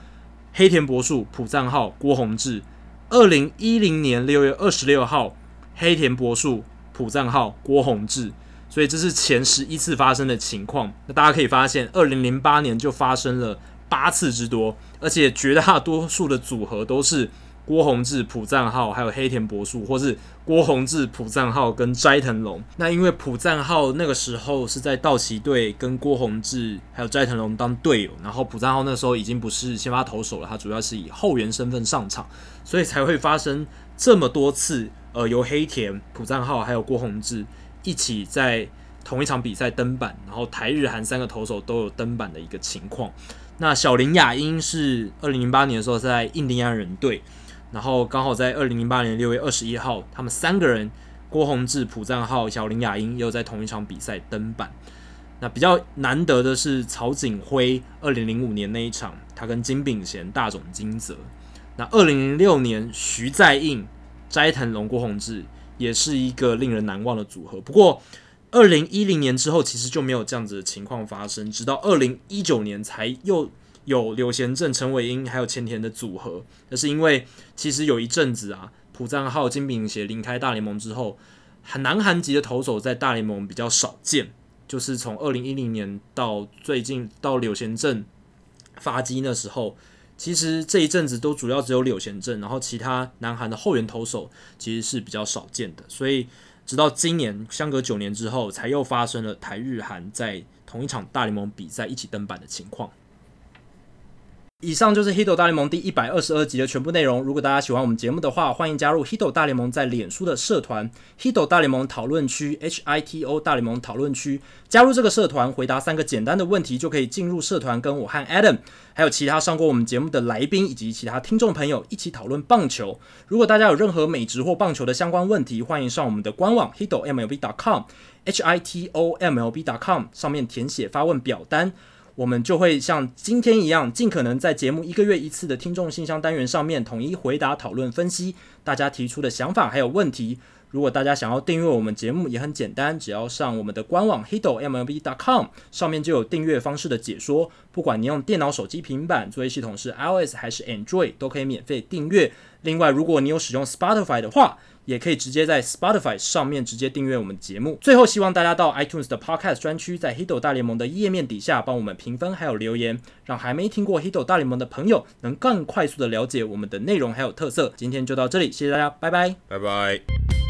黑田博树、普赞浩、郭泓志；二零一零年六月二十六号，黑田博树、普赞浩、郭泓志。所以这是前十一次发生的情况。那大家可以发现，二零零八年就发生了。八次之多，而且绝大多数的组合都是郭宏志、浦赞浩，还有黑田博树，或是郭宏志、浦赞浩跟斋藤龙。那因为浦赞浩那个时候是在道奇队跟郭宏志还有斋藤龙当队友，然后浦赞浩那时候已经不是先发投手了，他主要是以后援身份上场，所以才会发生这么多次，呃，由黑田、浦赞浩还有郭宏志一起在同一场比赛登板，然后台日韩三个投手都有登板的一个情况。那小林雅英是二零零八年的时候在印第安人队，然后刚好在二零零八年六月二十一号，他们三个人郭宏志、浦赞浩、小林雅英又在同一场比赛登板。那比较难得的是曹锦辉，二零零五年那一场，他跟金炳贤、大冢金泽。那二零零六年徐在印、斋藤龙、郭宏志也是一个令人难忘的组合。不过。二零一零年之后，其实就没有这样子的情况发生，直到二零一九年才又有柳贤镇、陈伟英还有前田的组合。那是因为其实有一阵子啊，浦赞浩、金炳贤离开大联盟之后，南韩籍的投手在大联盟比较少见。就是从二零一零年到最近到柳贤镇发迹那时候，其实这一阵子都主要只有柳贤镇，然后其他南韩的后援投手其实是比较少见的，所以。直到今年相隔九年之后，才又发生了台日韩在同一场大联盟比赛一起登板的情况。以上就是《Hito 大联盟》第一百二十二集的全部内容。如果大家喜欢我们节目的话，欢迎加入《Hito 大联盟》在脸书的社团 “Hito 大联盟讨论区 ”（H I T O 大联盟讨论区）。加入这个社团，回答三个简单的问题，就可以进入社团，跟我和 Adam，还有其他上过我们节目的来宾以及其他听众朋友一起讨论棒球。如果大家有任何美职或棒球的相关问题，欢迎上我们的官网 Hito MLB dot com H I T O M L B dot com 上面填写发问表单。我们就会像今天一样，尽可能在节目一个月一次的听众信箱单元上面统一回答、讨论、分析大家提出的想法还有问题。如果大家想要订阅我们节目，也很简单，只要上我们的官网 hitomlb.com 上面就有订阅方式的解说。不管你用电脑、手机、平板，作业系统是 iOS 还是 Android，都可以免费订阅。另外，如果你有使用 Spotify 的话，也可以直接在 Spotify 上面直接订阅我们节目。最后，希望大家到 iTunes 的 Podcast 专区，在 Hito 大联盟的页面底下帮我们评分还有留言，让还没听过 Hito 大联盟的朋友能更快速的了解我们的内容还有特色。今天就到这里，谢谢大家，拜拜，拜拜。